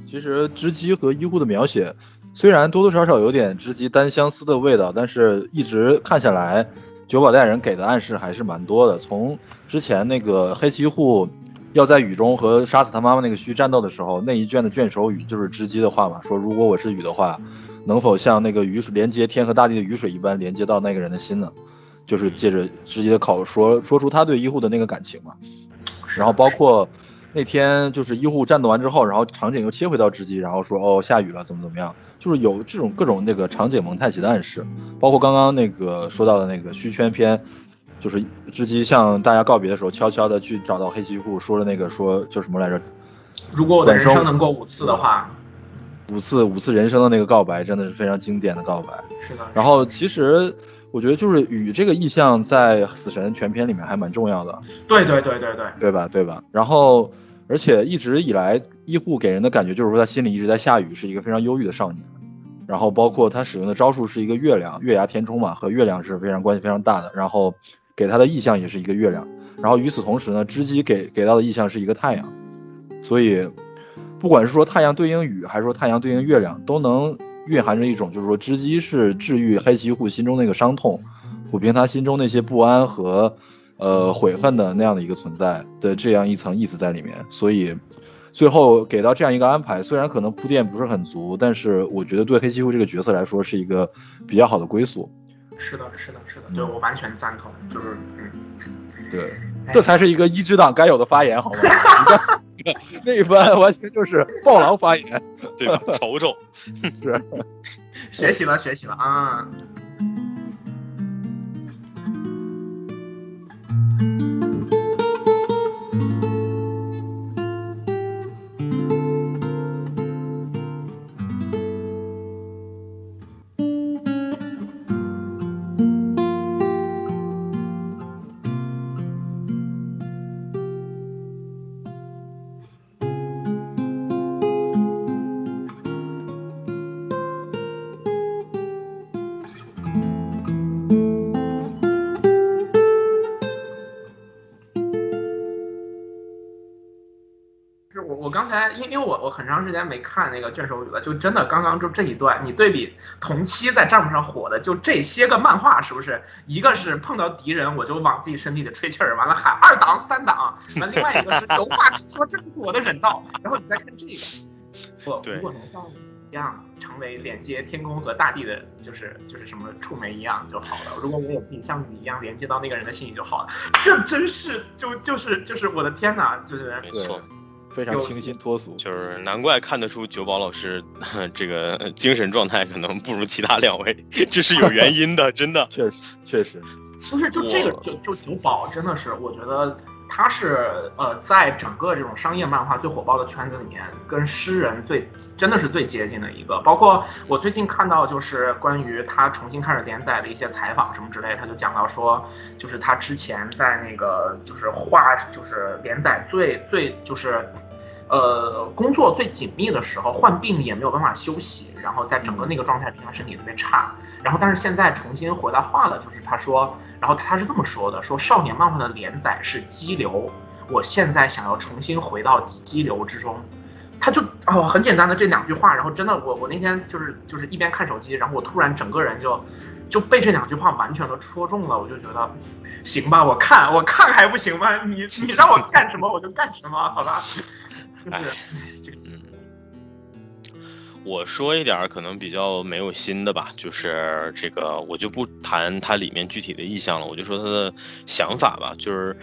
其实织姬和医护的描写，虽然多多少少有点织姬单相思的味道，但是一直看下来，九保带人给的暗示还是蛮多的。从之前那个黑崎护。要在雨中和杀死他妈妈那个虚战斗的时候，那一卷的卷首语就是织姬的话嘛，说如果我是雨的话，能否像那个雨水连接天和大地的雨水一般连接到那个人的心呢？就是借着织姬的口说说出他对医护的那个感情嘛。然后包括那天就是医护战斗完之后，然后场景又切回到织姬，然后说哦下雨了，怎么怎么样，就是有这种各种那个场景蒙太奇的暗示，包括刚刚那个说到的那个虚圈篇，就是织姬向大家告别的时候，悄悄的去找到黑崎护说了那个说叫什么来着，如果我的人生能过五次的话，五次五次人生的那个告白真的是非常经典的告白。是的。然后其实我觉得就是雨这个意象在死神全篇里面还蛮重要的。对对对对对，对吧对吧？然后。而且一直以来，医护给人的感觉就是说他心里一直在下雨，是一个非常忧郁的少年。然后包括他使用的招数是一个月亮，月牙填充嘛，和月亮是非常关系非常大的。然后给他的意象也是一个月亮。然后与此同时呢，织姬给给到的意象是一个太阳。所以，不管是说太阳对应雨，还是说太阳对应月亮，都能蕴含着一种就是说织姬是治愈黑崎护心中那个伤痛，抚平他心中那些不安和。呃，悔恨的那样的一个存在的这样一层意思在里面，所以最后给到这样一个安排，虽然可能铺垫不是很足，但是我觉得对黑崎护这个角色来说是一个比较好的归宿。是的，是的，是的，对我完全赞同，就是嗯，对，这才是一个一枝党该有的发言，好吗？那一番完全就是暴狼发言，对吧？瞅瞅，是学习了，学习了啊。因长时间没看那个卷首语了，就真的刚刚就这一段，你对比同期在账目上火的就这些个漫画，是不是？一个是碰到敌人我就往自己身体里吹气儿，完了喊二档三档，完另外一个是有话直说，这就是我的忍道。然后你再看这个，我，如果能像你一样成为连接天空和大地的，就是就是什么触媒一样就好了。如果我也可以像你一样连接到那个人的心里就好了。这真是就就是就是我的天哪，就是没错。非常清新脱俗，就是难怪看得出九宝老师 这个精神状态可能不如其他两位，这是有原因的，真的，确实确实，不是就这个就就九宝真的是，我觉得他是呃在整个这种商业漫画最火爆的圈子里面，跟诗人最真的是最接近的一个。包括我最近看到就是关于他重新开始连载的一些采访什么之类，他就讲到说，就是他之前在那个就是画就是连载最最就是。呃，工作最紧密的时候，患病也没有办法休息，然后在整个那个状态，平常身体特别差。然后，但是现在重新回来画了，就是他说，然后他是这么说的：说少年漫画的连载是激流，我现在想要重新回到激流之中。他就哦，很简单的这两句话，然后真的，我我那天就是就是一边看手机，然后我突然整个人就就被这两句话完全的戳中了，我就觉得，行吧，我看我看还不行吗？你你让我干什么我就干什么，好吧。哎，嗯，我说一点可能比较没有心的吧，就是这个我就不谈它里面具体的意向了，我就说它的想法吧。就是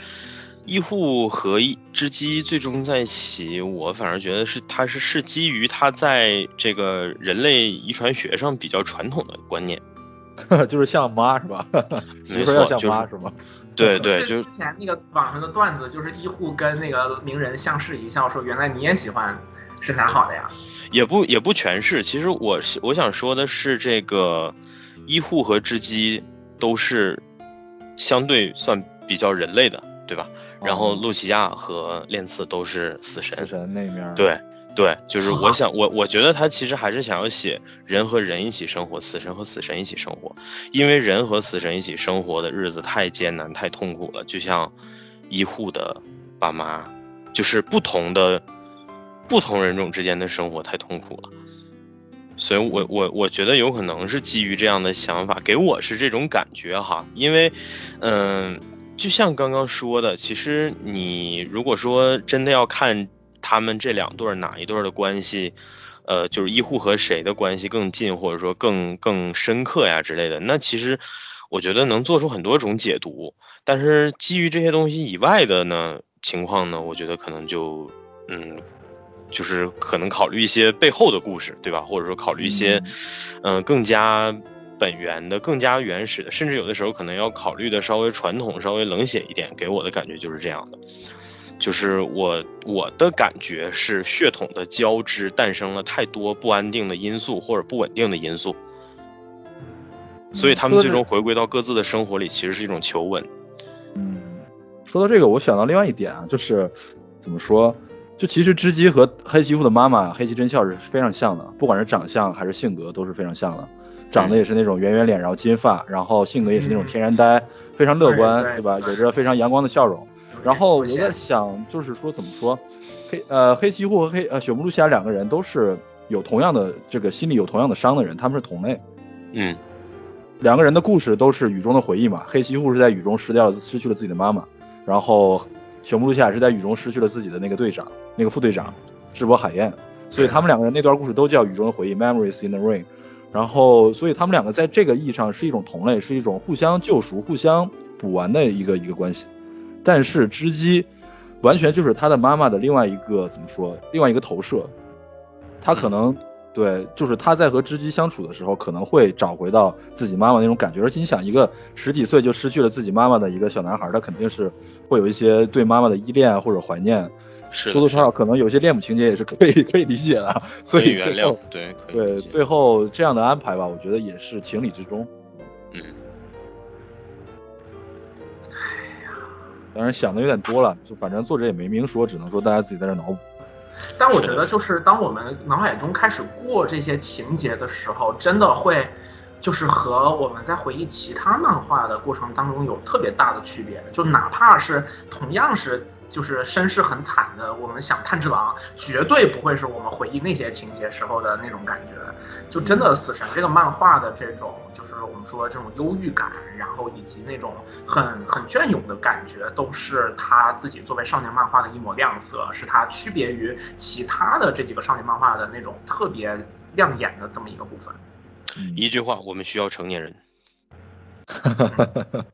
医护和织机最终在一起，我反而觉得是它是是基于它在这个人类遗传学上比较传统的观念，就是像妈是吧？没错，像妈是吗？对对，就之前那个网上的段子，就是医护跟那个名人相视一笑，说原来你也喜欢身材好的呀？也不也不全是，其实我是我想说的是，这个医护和织姬都是相对算比较人类的，对吧？然后露琪亚和练次都是死神，死神那面对。对，就是我想我我觉得他其实还是想要写人和人一起生活，死神和死神一起生活，因为人和死神一起生活的日子太艰难太痛苦了，就像医护的爸妈，就是不同的不同人种之间的生活太痛苦了，所以我我我觉得有可能是基于这样的想法，给我是这种感觉哈，因为嗯，就像刚刚说的，其实你如果说真的要看。他们这两对儿哪一对儿的关系，呃，就是医护和谁的关系更近，或者说更更深刻呀之类的。那其实我觉得能做出很多种解读，但是基于这些东西以外的呢，情况呢，我觉得可能就嗯，就是可能考虑一些背后的故事，对吧？或者说考虑一些嗯更加本源的、更加原始的，甚至有的时候可能要考虑的稍微传统、稍微冷血一点。给我的感觉就是这样的。就是我我的感觉是血统的交织诞生了太多不安定的因素或者不稳定的因素，所以他们最终回归到各自的生活里，其实是一种求稳。嗯，说到这个，我想到另外一点啊，就是怎么说，就其实织姬和黑崎护的妈妈黑崎真孝是非常像的，不管是长相还是性格都是非常像的，长得也是那种圆圆脸，然后金发，然后性格也是那种天然呆，非常乐观，对吧？有着非常阳光的笑容。然后我在想，就是说怎么说，黑呃黑崎护和黑呃雪木露西亚两个人都是有同样的这个心里有同样的伤的人，他们是同类。嗯，两个人的故事都是雨中的回忆嘛。黑崎护是在雨中失掉了失去了自己的妈妈，然后雪木露西亚是在雨中失去了自己的那个队长那个副队长智博海燕，所以他们两个人那段故事都叫雨中的回忆 （Memories in the Rain）。然后所以他们两个在这个意义上是一种同类，是一种互相救赎、互相补完的一个一个关系。但是织姬，完全就是他的妈妈的另外一个怎么说？另外一个投射，他可能对，就是他在和织姬相处的时候，可能会找回到自己妈妈那种感觉。而且你想，一个十几岁就失去了自己妈妈的一个小男孩，他肯定是会有一些对妈妈的依恋或者怀念，是多多少少可能有些恋母情节也是可以可以理解的。所以原谅，对对，最后这样的安排吧，我觉得也是情理之中。当然想的有点多了，就反正作者也没明说，只能说大家自己在这脑补。但我觉得，就是当我们脑海中开始过这些情节的时候，真的会，就是和我们在回忆其他漫画的过程当中有特别大的区别。就哪怕是同样是就是身世很惨的，我们想炭治郎，绝对不会是我们回忆那些情节时候的那种感觉。就真的死神这个漫画的这种，就是我们说这种忧郁感，然后以及那种很很隽永的感觉，都是他自己作为少年漫画的一抹亮色，是他区别于其他的这几个少年漫画的那种特别亮眼的这么一个部分。一句话，我们需要成年人。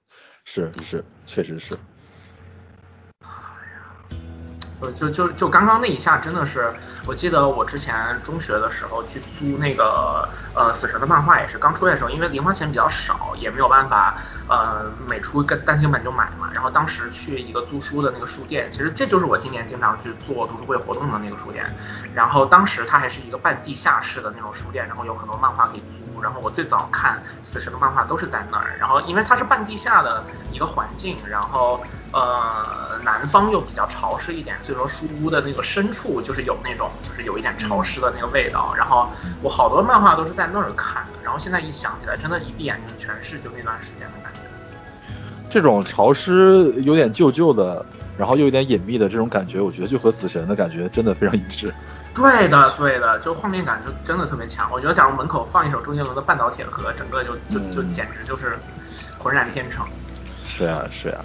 是是，确实是。呃，就就就刚刚那一下，真的是，我记得我之前中学的时候去租那个呃死神的漫画，也是刚出来的时候，因为零花钱比较少，也没有办法，呃每出个单行本就买嘛。然后当时去一个租书的那个书店，其实这就是我今年经常去做读书会活动的那个书店。然后当时它还是一个半地下室的那种书店，然后有很多漫画可以租。然后我最早看死神的漫画都是在那儿。然后因为它是半地下的一个环境，然后。呃，南方又比较潮湿一点，所以说书屋的那个深处就是有那种，就是有一点潮湿的那个味道。然后我好多漫画都是在那儿看的，然后现在一想起来，真的，一闭眼睛全是就那段时间的感觉。这种潮湿、有点旧旧的，然后又有点隐秘的这种感觉，我觉得就和死神的感觉真的非常一致。对的，对的，就画面感就真的特别强。我觉得假如门口放一首周杰伦的《半岛铁盒》，整个就就就简直就是浑然天成。是啊，是呀。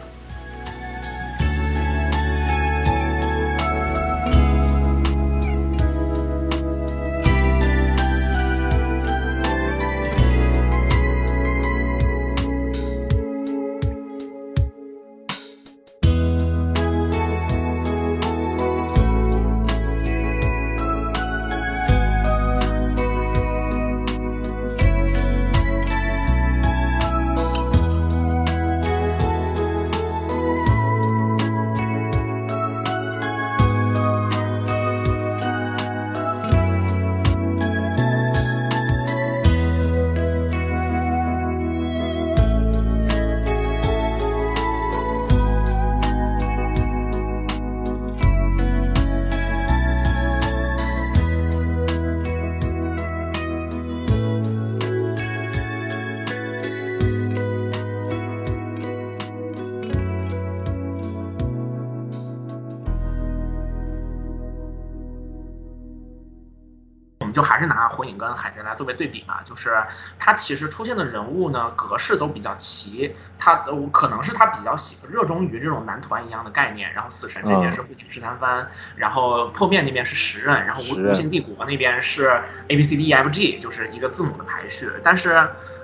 跟海贼来作为对比嘛，就是他其实出现的人物呢，格式都比较齐。他可能是他比较喜热衷于这种男团一样的概念。然后死神这边是不停试探番，然后破灭那边是十刃，然后无无形帝国那边是 A B C D E F G，就是一个字母的排序。但是，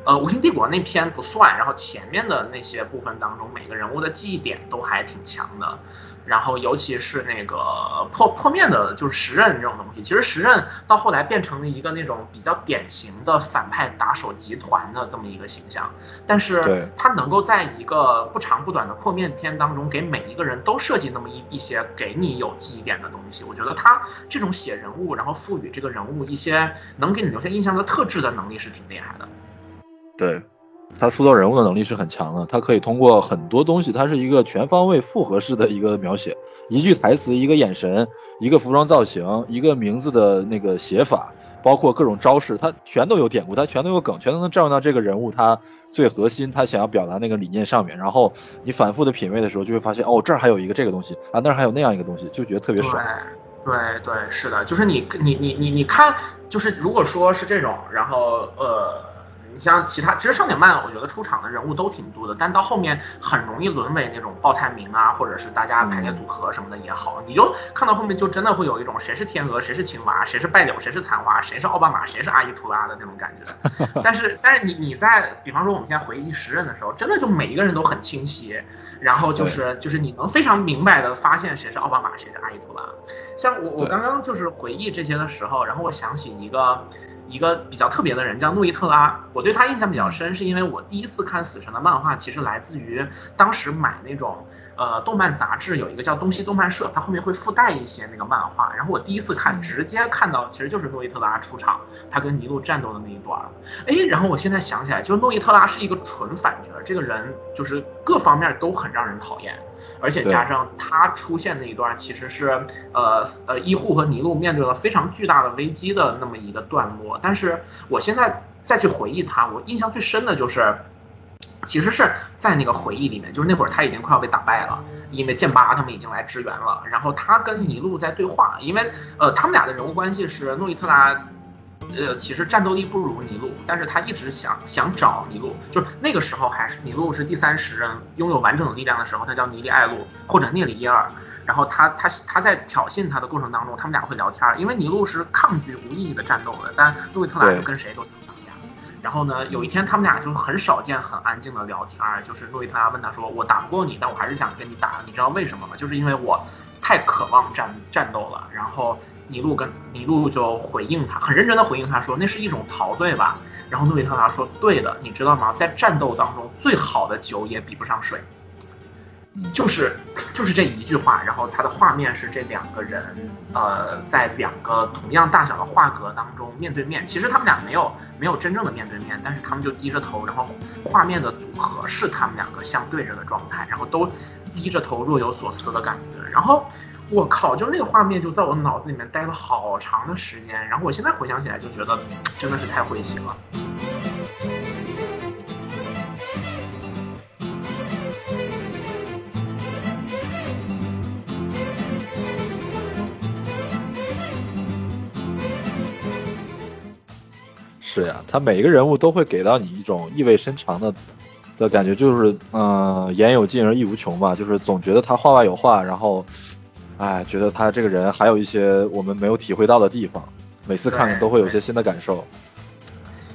呃，《无形帝国》那篇不算，然后前面的那些部分当中，每个人物的记忆点都还挺强的。然后，尤其是那个破破面的，就是时刃这种东西，其实时刃到后来变成了一个那种比较典型的反派打手集团的这么一个形象。但是，他能够在一个不长不短的破面片当中，给每一个人都设计那么一一些给你有记忆点的东西，我觉得他这种写人物，然后赋予这个人物一些能给你留下印象的特质的能力是挺厉害的。对。他塑造人物的能力是很强的，他可以通过很多东西，他是一个全方位复合式的一个描写，一句台词，一个眼神，一个服装造型，一个名字的那个写法，包括各种招式，他全都有典故，他全都有梗，全都能照应到这个人物他最核心他想要表达那个理念上面。然后你反复的品味的时候，就会发现哦，这儿还有一个这个东西啊，那儿还有那样一个东西，就觉得特别爽。对对是的，就是你你你你你看，就是如果说是这种，然后呃。你像其他，其实少年漫，我觉得出场的人物都挺多的，但到后面很容易沦为那种报菜名啊，或者是大家排列组合什么的也好，你就看到后面就真的会有一种谁是天鹅，谁是青蛙，谁是败柳，谁是残花，谁是奥巴马，谁是阿依图拉的那种感觉。但是，但是你你在比方说我们现在回忆时任的时候，真的就每一个人都很清晰，然后就是就是你能非常明白的发现谁是奥巴马，谁是阿依图拉。像我我刚刚就是回忆这些的时候，然后我想起一个。一个比较特别的人叫诺伊特拉，我对他印象比较深，是因为我第一次看死神的漫画，其实来自于当时买那种呃动漫杂志，有一个叫东西动漫社，它后面会附带一些那个漫画，然后我第一次看，直接看到其实就是诺伊特拉出场，他跟尼禄战斗的那一段，哎，然后我现在想起来，就是诺伊特拉是一个纯反角，这个人就是各方面都很让人讨厌。而且加上他出现那一段，其实是呃呃医护和尼禄面对了非常巨大的危机的那么一个段落。但是我现在再去回忆他，我印象最深的就是，其实是在那个回忆里面，就是那会儿他已经快要被打败了，因为剑八他们已经来支援了。然后他跟尼禄在对话，因为呃他们俩的人物关系是诺伊特拉。呃，其实战斗力不如尼禄，但是他一直想想找尼禄，就是那个时候还是尼禄是第三十人，拥有完整的力量的时候，他叫尼利艾路或者涅里耶尔，然后他他他在挑衅他的过程当中，他们俩会聊天，因为尼禄是抗拒无意义的战斗的，但路易特拉就跟谁都想打架。然后呢，有一天他们俩就很少见很安静的聊天，就是路易特拉问他说：“我打不过你，但我还是想跟你打，你知道为什么吗？就是因为我太渴望战战斗了。”然后。尼禄跟尼禄就回应他，很认真的回应他说：“那是一种陶醉吧？”然后诺伊特拉说：“对的，你知道吗？在战斗当中，最好的酒也比不上水。”就是就是这一句话。然后他的画面是这两个人，呃，在两个同样大小的画格当中面对面。其实他们俩没有没有真正的面对面，但是他们就低着头，然后画面的组合是他们两个相对着的状态，然后都低着头若有所思的感觉。然后。我靠！就那个画面就在我脑子里面待了好长的时间，然后我现在回想起来就觉得真的是太诙谐了。是呀，他每一个人物都会给到你一种意味深长的的感觉，就是嗯，言有尽而意无穷吧，就是总觉得他话外有话，然后。哎，觉得他这个人还有一些我们没有体会到的地方，每次看都会有些新的感受。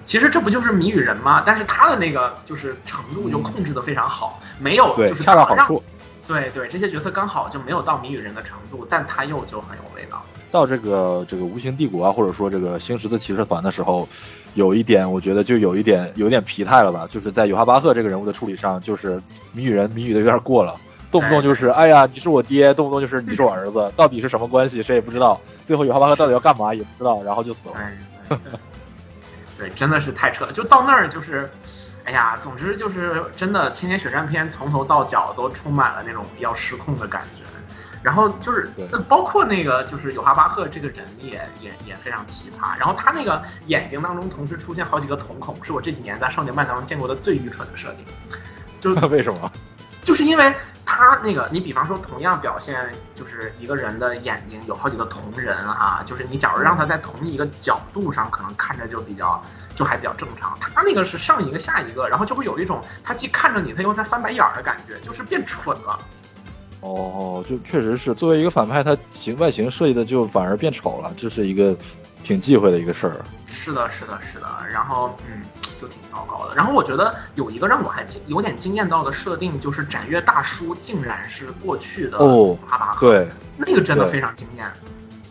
其实这不就是谜语人吗？但是他的那个就是程度就控制的非常好，没有就是恰到好处。对对，这些角色刚好就没有到谜语人的程度，但他又就很有味道。到这个这个无形帝国啊，或者说这个星十字骑士团的时候，有一点我觉得就有一点有点疲态了吧，就是在尤哈巴赫这个人物的处理上，就是谜语人谜语的有点过了。动不动就是哎呀，你是我爹，动不动就是你是我儿子，到底是什么关系，谁也不知道。最后，有哈巴赫到底要干嘛也不知道，然后就死了。对，真的是太扯了。就到那儿就是，哎呀，总之就是真的，《千年血战篇》从头到脚都充满了那种比较失控的感觉。然后就是，包括那个就是有哈巴赫这个人也也也非常奇葩。然后他那个眼睛当中同时出现好几个瞳孔，是我这几年在少年漫当中见过的最愚蠢的设定。就 为什么？就是因为。他那个，你比方说，同样表现就是一个人的眼睛有好几个瞳仁哈，就是你假如让他在同一个角度上，可能看着就比较就还比较正常。他那个是上一个下一个，然后就会有一种他既看着你，他又在翻白眼儿的感觉，就是变蠢了。哦，就确实是作为一个反派，他形外形设计的就反而变丑了，这是一个挺忌讳的一个事儿。是的，是的，是的。然后嗯。就挺糟糕的。然后我觉得有一个让我还惊有点惊艳到的设定，就是斩月大叔竟然是过去的哦哈巴赫，对，那个真的非常惊艳。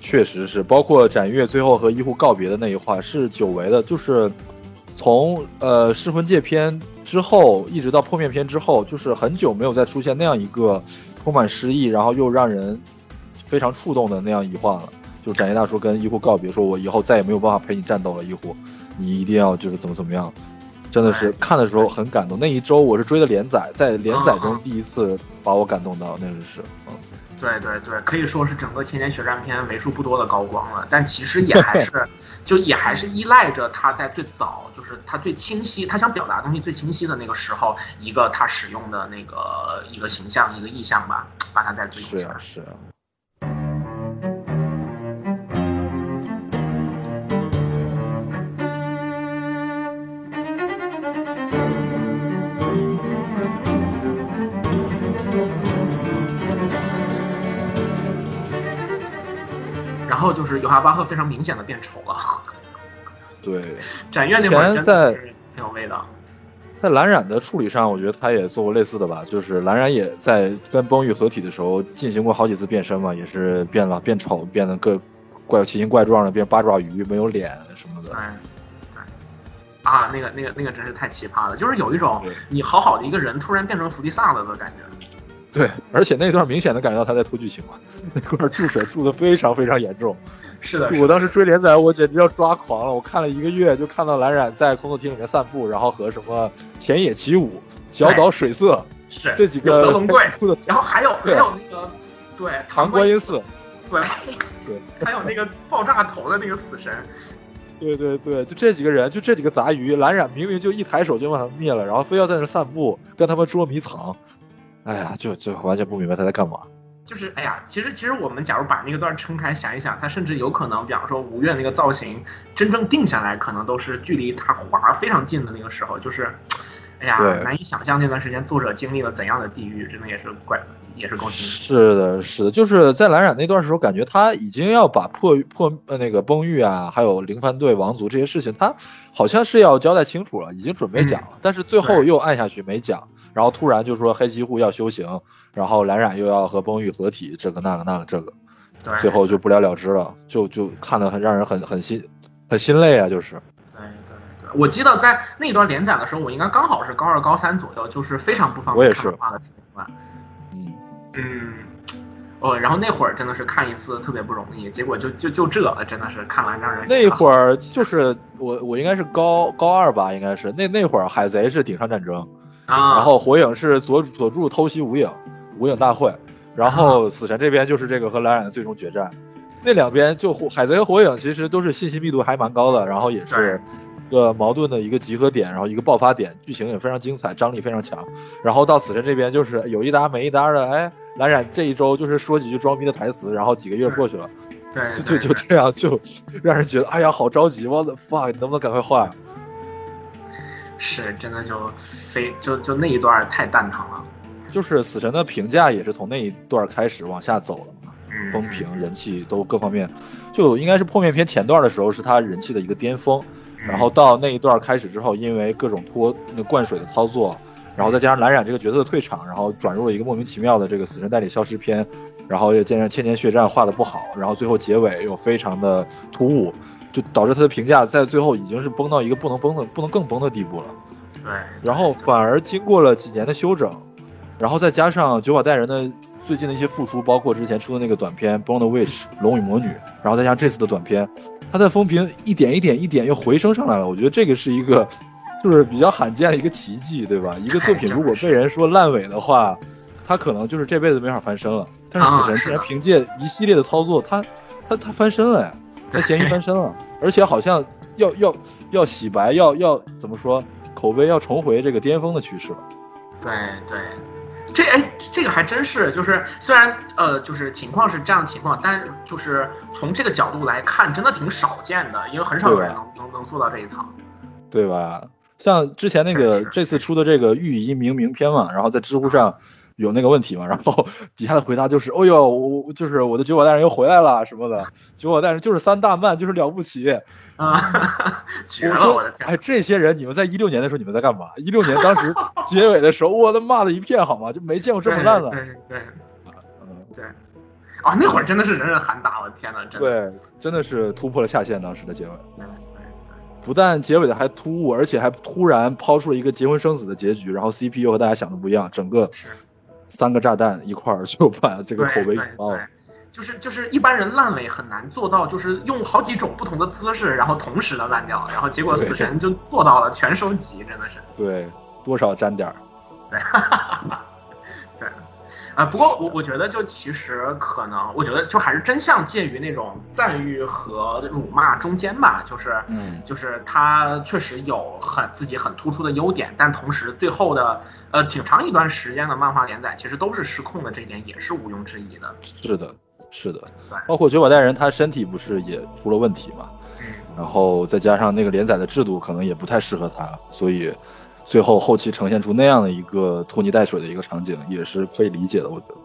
确实是，包括展月最后和医护告别的那一话是久违的，就是从呃噬魂界篇之后，一直到破灭篇之后，就是很久没有再出现那样一个充满诗意，然后又让人非常触动的那样一话了。就展月大叔跟医护告别，说我以后再也没有办法陪你战斗了，医护，你一定要就是怎么怎么样。真的是看的时候很感动。那一周我是追的连载，在连载中第一次把我感动到，那个是，嗯，对对对，可以说是整个千年血战篇为数不多的高光了，但其实也还是，就也还是依赖着他在最早，就是他最清晰，他想表达东西最清晰的那个时候，一个他使用的那个一个形象，一个意象吧，把它再次用起来是啊。是啊。后就是尤哈巴赫非常明显的变丑了，对，展院那会儿在的是挺有味道。在蓝染的处理上，我觉得他也做过类似的吧，就是蓝染也在跟崩玉合体的时候进行过好几次变身嘛，也是变了变丑，变得各怪奇形怪状的，变八爪鱼，没有脸什么的对。对啊，那个那个那个真是太奇葩了，就是有一种你好好的一个人突然变成弗利萨了的感觉。对，而且那段明显的感觉到他在拖剧情嘛，那块注水注的非常非常严重。是的，我当时追连载，我简直要抓狂了。我看了一个月，就看到蓝染在工作厅里面散步，然后和什么田野起舞、小岛水色是这几个德龙贵，然后还有还有那个对唐观音寺，对 对，还有那个爆炸头的那个死神，对对对，就这几个人，就这几个杂鱼，蓝染明明就一抬手就把他们灭了，然后非要在那散步，跟他们捉迷藏。哎呀，就就完全不明白他在干嘛。就是哎呀，其实其实我们假如把那个段撑开想一想，他甚至有可能，比方说吴越那个造型真正定下来，可能都是距离他画非常近的那个时候，就是。哎呀，难以想象那段时间作者经历了怎样的地狱，真的也是怪，也是够惊是的，是的，就是在蓝染那段时候，感觉他已经要把破破呃那个崩玉啊，还有灵帆队、王族这些事情，他好像是要交代清楚了，已经准备讲了，但是最后又按下去没讲，然后突然就说黑崎护要修行，然后蓝染又要和崩玉合体，这个那个那个这个，对，最后就不了了之了，就就看得很让人很很心很心累啊，就是。对对对，我记得在那段连载的时候，我应该刚好是高二、高三左右，就是非常不方便看漫画的时间段。嗯，嗯，哦，然后那会儿真的是看一次特别不容易，结果就就就这，真的是看完让人那会儿就是我我应该是高高二吧，应该是那那会儿海贼是顶上战争。啊，然后火影是佐佐助偷袭无影，无影大会，然后死神这边就是这个和蓝染的最终决战，那两边就火海贼和火影其实都是信息密度还蛮高的，然后也是一个矛盾的一个集合点，然后一个爆发点，剧情也非常精彩，张力非常强。然后到死神这边就是有一搭没一搭的，哎，蓝染这一周就是说几句装逼的台词，然后几个月过去了，对就就就这样就让人觉得哎呀好着急，我的 fuck，你能不能赶快换？是真的就非就就那一段太蛋疼了，就是死神的评价也是从那一段开始往下走的嘛。嗯，风评、人气都各方面，就应该是破灭篇前段的时候是他人气的一个巅峰，嗯，然后到那一段开始之后，因为各种拖那个灌水的操作，然后再加上蓝染这个角色的退场，然后转入了一个莫名其妙的这个死神代理消失篇，然后又加上千年血战画的不好，然后最后结尾又非常的突兀，就导致他的评价在最后已经是崩到一个不能崩的、不能更崩的地步了。对，然后反而经过了几年的休整，然后再加上九把带人的最近的一些复出，包括之前出的那个短片《Born the Witch》龙与魔女，然后再加上这次的短片，他的风评一点一点一点又回升上来了。我觉得这个是一个就是比较罕见的一个奇迹，对吧？一个作品如果被人说烂尾的话，他可能就是这辈子没法翻身了。但是死神竟然凭借一系列的操作，他他他翻身了呀，他嫌疑翻身了，而且好像要要要洗白，要要怎么说？口碑要重回这个巅峰的趋势了。对对，这哎，这个还真是，就是虽然呃，就是情况是这样的情况，但就是从这个角度来看，真的挺少见的，因为很少有人能能能做到这一层，对吧？像之前那个这次出的这个御医明明篇嘛，然后在知乎上有那个问题嘛，然后 底下的回答就是，哦呦，我就是我的九保大人又回来了什么的，九保大人就是三大慢，就是了不起。啊，绝了！我说我的，天，哎，这些人，你们在一六年的时候你们在干嘛？一六年当时 结尾的时候，我的骂的一片好吗？就没见过这么烂的。对对嗯，对，啊，那会儿真的是人人喊打，我的天呐，真的。对，真的是突破了下限，当时的结尾。不但结尾的还突兀，而且还突然抛出了一个结婚生子的结局，然后 CP 又和大家想的不一样，整个是三个炸弹一块儿就把这个口碑引爆了。就是就是一般人烂尾很难做到，就是用好几种不同的姿势，然后同时的烂掉，然后结果死神就做到了全收集，真的是。对，多少沾点儿。对，对，啊，不过我我觉得就其实可能，我觉得就还是真相介于那种赞誉和辱骂中间吧，就是嗯就是他确实有很自己很突出的优点，但同时最后的呃挺长一段时间的漫画连载其实都是失控的，这一点也是毋庸置疑的。是的，是的对，包括九保带人他身体不是也出了问题嘛，嗯，然后再加上那个连载的制度可能也不太适合他，所以最后后期呈现出那样的一个拖泥带水的一个场景，也是可以理解的，我觉得。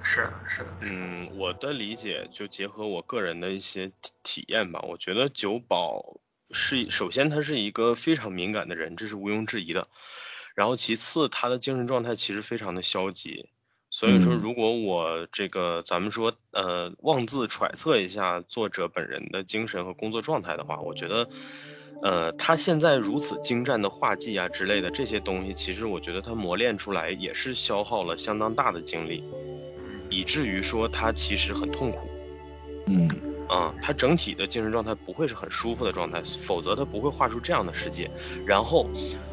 是的，是的，嗯，我的理解就结合我个人的一些体体验吧，我觉得九保是首先他是一个非常敏感的人，这是毋庸置疑的。然后其次，他的精神状态其实非常的消极。所以说，嗯如果我这个咱们说呃妄自揣测一下作者本人的精神和工作状态的话，我觉得，呃，他现在如此精湛的画技啊之类的这些东西，其实我觉得他磨练出来也是消耗了相当大的精力。以至于说他其实很痛苦，嗯啊、他整体的精神状态不会是很舒服的状态，否则他不会画出这样的世界。然后，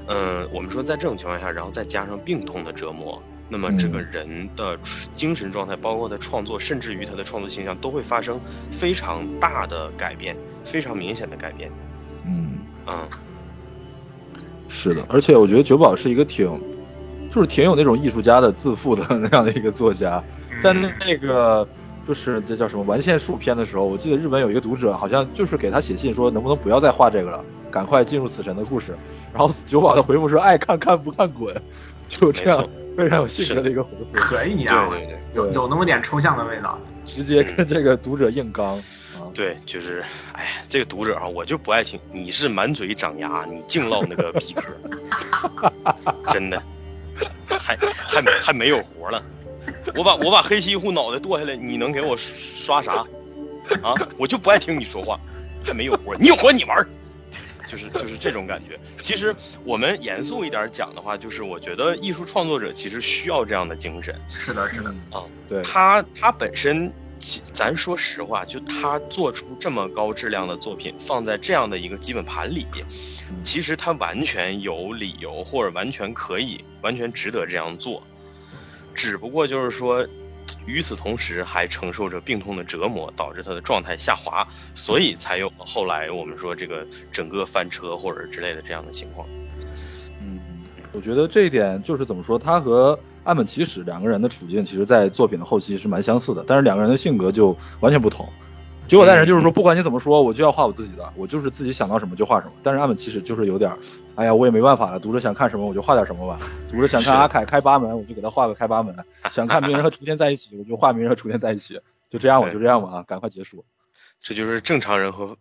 嗯、我们说在这种情况下，然后再加上病痛的折磨，那么这个嗯人的精神状态，包括他创作，甚至于他的创作形象，都会发生非常大的改变，非常明显的改变。嗯，嗯，是的，而且我觉得九保是一个挺，就是挺有那种艺术家的自负的 那样的一个作家，在那那个就是这叫什么完线术篇的时候，我记得日本有一个读者好像就是给他写信说能不能不要再画这个了，赶快进入死神的故事。然后九保的回复说爱看看不看滚，就这样非常有性格的一个回复，可以啊，对对对。有有那么点抽象的味道。直接跟这个读者硬刚啊。对，就是，哎，这个读者啊，我就不爱听。你是满嘴长牙，你净唠那个逼嗑，真的，还还没还没有活了。我把我把黑西户脑袋剁下来，你能给我刷啥？啊，我就不爱听你说话，还没有活，你有活你玩儿。就是就是这种感觉。其实我们严肃一点讲的话，就是我觉得艺术创作者其实需要这样的精神。是的，是的，嗯啊，对，他他本身，其咱说实话，就他做出这么高质量的作品，放在这样的一个基本盘里其实他完全有理由，或者完全可以，完全值得这样做。只不过就是说，与此同时还承受着病痛的折磨，导致他的状态下滑，所以才有了后来我们说这个整个翻车或者之类的这样的情况。嗯，我觉得这一点就是怎么说，他和岸本齐史两个人的处境，其实在作品的后期是蛮相似的，但是两个人的性格就完全不同。九尾带人就是说，不管你怎么说，我就要画我自己的，我就是自己想到什么就画什么。但是岸本其实就是有点儿，哎呀，我也没办法了，读者想看什么我就画点什么吧。读者想看阿凯开八门，我就给他画个开八门；想看鸣人和雏田在一起，我就画鸣人和雏田在一起。就这样吧，就这样吧啊，赶快结束。这就是正常人和，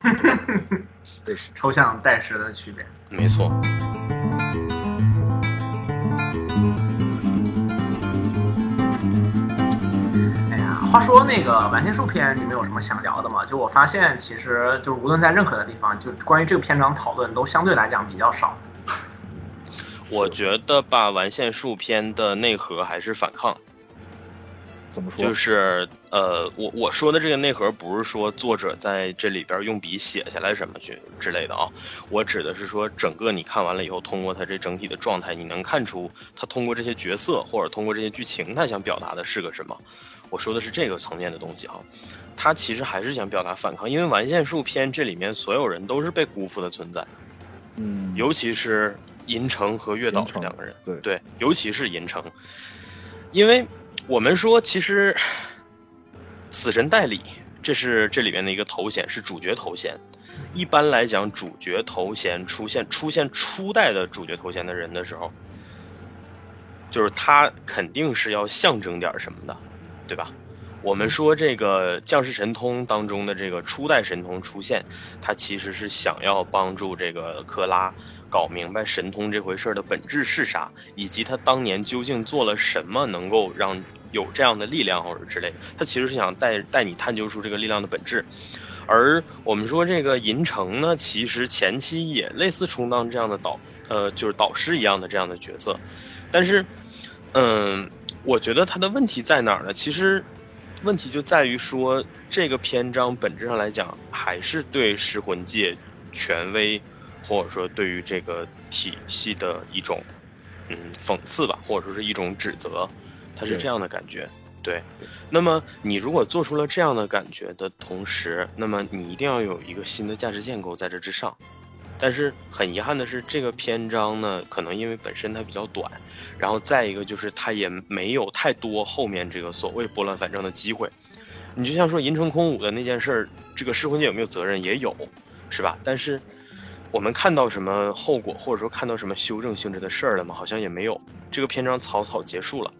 这是抽象代实的区别。没错。话说那个完线术篇，你们有什么想聊的吗？就我发现，其实就是无论在任何的地方，就关于这个篇章讨论都相对来讲比较少。我觉得吧，完线术篇的内核还是反抗。怎么说？就是呃，我我说的这个内核不是说作者在这里边用笔写下来什么去之类的啊，我指的是说整个你看完了以后，通过他这整体的状态，你能看出他通过这些角色或者通过这些剧情，他想表达的是个什么。我说的是这个层面的东西哈，他其实还是想表达反抗，因为完线术篇这里面所有人都是被辜负的存在，嗯，尤其是银城和月岛这两个人。对对，尤其是银城，因为我们说，其实死神代理这是这里面的一个头衔，是主角头衔。一般来讲，主角头衔出现出现初代的主角头衔的人的时候，就是他肯定是要象征点什么的，对吧？我们说这个降世神通当中的这个初代神通出现，他其实是想要帮助这个克拉搞明白神通这回事的本质是啥，以及他当年究竟做了什么能够让有这样的力量或者之类的。他其实是想带带你探究出这个力量的本质。而我们说这个银城呢，其实前期也类似充当这样的导呃就是导师一样的这样的角色，但是嗯，我觉得他的问题在哪儿呢？其实。问题就在于说，这个篇章本质上来讲，还是对噬魂界权威，或者说对于这个体系的一种，嗯，讽刺吧，或者说是一种指责，他是这样的感觉。对，那么你如果做出了这样的感觉的同时，那么你一定要有一个新的价值建构在这之上。但是很遗憾的是，这个篇章呢，可能因为本身它比较短，然后再一个就是它也没有太多后面这个所谓拨乱反正的机会。你就像说银城空舞的那件事儿，这个噬魂界有没有责任？也有，是吧？但是我们看到什么后果，或者说看到什么修正性质的事儿了吗？好像也没有。这个篇章草草结束了。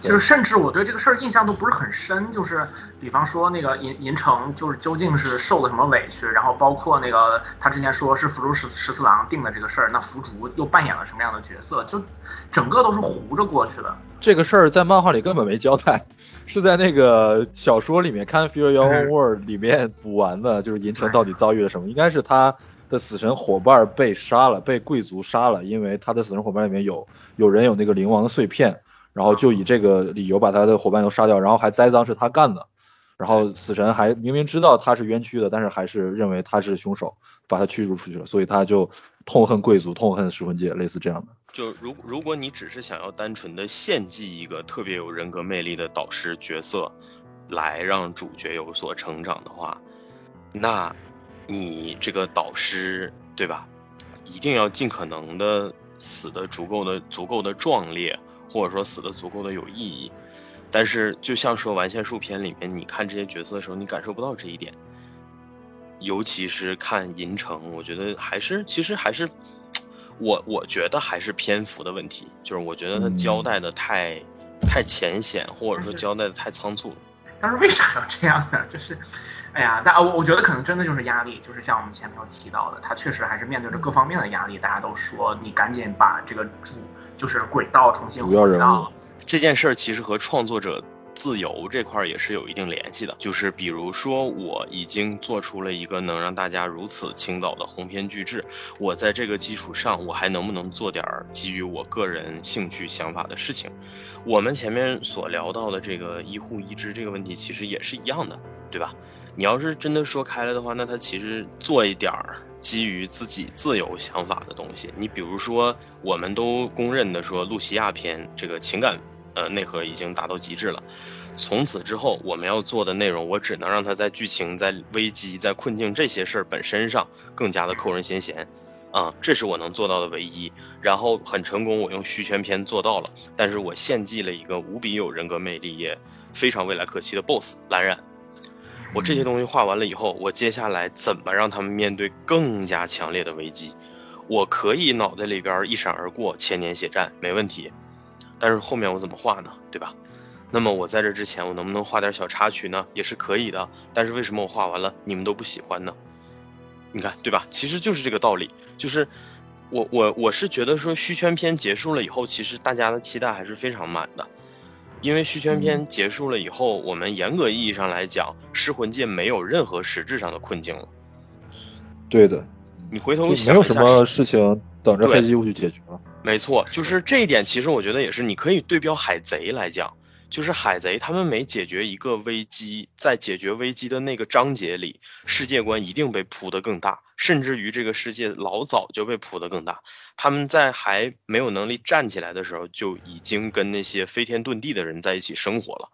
就是甚至我对这个事儿印象都不是很深，就是比方说那个银银城，就是究竟是受了什么委屈，然后包括那个他之前说是福竹十十四郎定的这个事儿，那福竹又扮演了什么样的角色？就整个都是糊着过去的。这个事儿在漫画里根本没交代，是在那个小说里面看《Fear Your Own World》里面补完的，就是银城到底遭遇了什么？应该是他的死神伙伴被杀了，被贵族杀了，因为他的死神伙伴里面有有人有那个灵王的碎片。然后就以这个理由把他的伙伴都杀掉，然后还栽赃是他干的，然后死神还明明知道他是冤屈的，但是还是认为他是凶手，把他驱逐出去了，所以他就痛恨贵族，痛恨噬魂界，类似这样的。就如如果你只是想要单纯的献祭一个特别有人格魅力的导师角色，来让主角有所成长的话，那，你这个导师对吧，一定要尽可能的死的足够的足够的壮烈。或者说死的足够的有意义，但是就像说完线术篇里面，你看这些角色的时候，你感受不到这一点。尤其是看银城，我觉得还是其实还是，我我觉得还是篇幅的问题，就是我觉得他交代的太太浅显，或者说交代的太仓促了。但是为啥要这样呢？就是，哎呀，但我我觉得可能真的就是压力，就是像我们前面有提到的，他确实还是面对着各方面的压力。大家都说你赶紧把这个主。就是轨道重新回到这件事儿，其实和创作者自由这块儿也是有一定联系的。就是比如说，我已经做出了一个能让大家如此倾倒的鸿篇巨制，我在这个基础上，我还能不能做点儿基于我个人兴趣想法的事情？我们前面所聊到的这个一户一支这个问题，其实也是一样的，对吧？你要是真的说开了的话，那他其实做一点儿。基于自己自由想法的东西，你比如说，我们都公认的说，露西亚篇这个情感呃内核已经达到极致了。从此之后，我们要做的内容，我只能让它在剧情、在危机、在困境这些事儿本身上更加的扣人心弦，啊，这是我能做到的唯一。然后很成功，我用虚圈篇做到了，但是我献祭了一个无比有人格魅力也非常未来可期的 BOSS 蓝染。我这些东西画完了以后，我接下来怎么让他们面对更加强烈的危机？我可以脑袋里边一闪而过千年血战没问题，但是后面我怎么画呢？对吧？那么我在这之前，我能不能画点小插曲呢？也是可以的。但是为什么我画完了你们都不喜欢呢？你看，对吧？其实就是这个道理，就是我我我是觉得说虚圈篇结束了以后，其实大家的期待还是非常满的。因为续圈篇结束了以后，我们严格意义上来讲，噬魂界没有任何实质上的困境了。对的，你回头想没有什么事情等着黑机物去解决了。没错，就是这一点，其实我觉得也是，你可以对标海贼来讲。就是海贼，他们每解决一个危机，在解决危机的那个章节里，世界观一定被铺得更大，甚至于这个世界老早就被铺得更大。他们在还没有能力站起来的时候，就已经跟那些飞天遁地的人在一起生活了。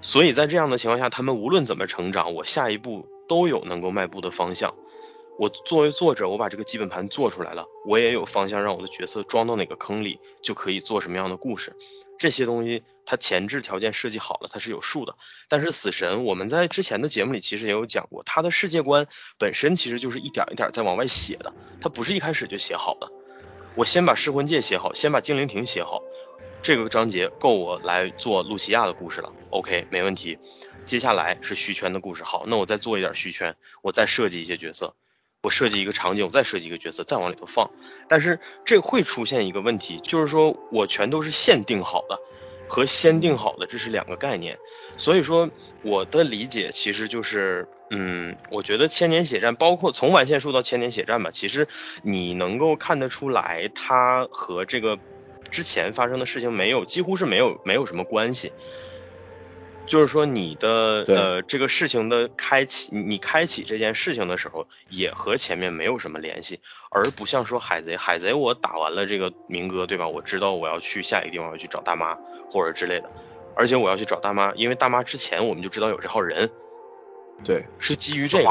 所以在这样的情况下，他们无论怎么成长，我下一步都有能够迈步的方向。我作为作者，我把这个基本盘做出来了，我也有方向，让我的角色装到哪个坑里，就可以做什么样的故事。这些东西。它前置条件设计好了，它是有数的。但是死神，我们在之前的节目里其实也有讲过，他的世界观本身其实就是一点一点在往外写的，他不是一开始就写好的。我先把噬魂界写好，先把精灵庭写好，这个章节够我来做露西亚的故事了。OK，没问题。接下来是虚圈的故事，好，那我再做一点虚圈，我再设计一些角色，我设计一个场景，我再设计一个角色，再往里头放。但是这会出现一个问题，就是说我全都是限定好的，和先定好的这是两个概念。所以说我的理解其实就是，嗯，我觉得千年血战，包括从完线术到千年血战吧，其实你能够看得出来，它和这个之前发生的事情没有，几乎是没有没有什么关系。就是说，你的呃这个事情的开启，你开启这件事情的时候，也和前面没有什么联系，而不像说海贼，海贼我打完了这个明哥，对吧？我知道我要去下一个地方，要去找大妈或者之类的，而且我要去找大妈，因为大妈之前我们就知道有这号人，对，是基于这个，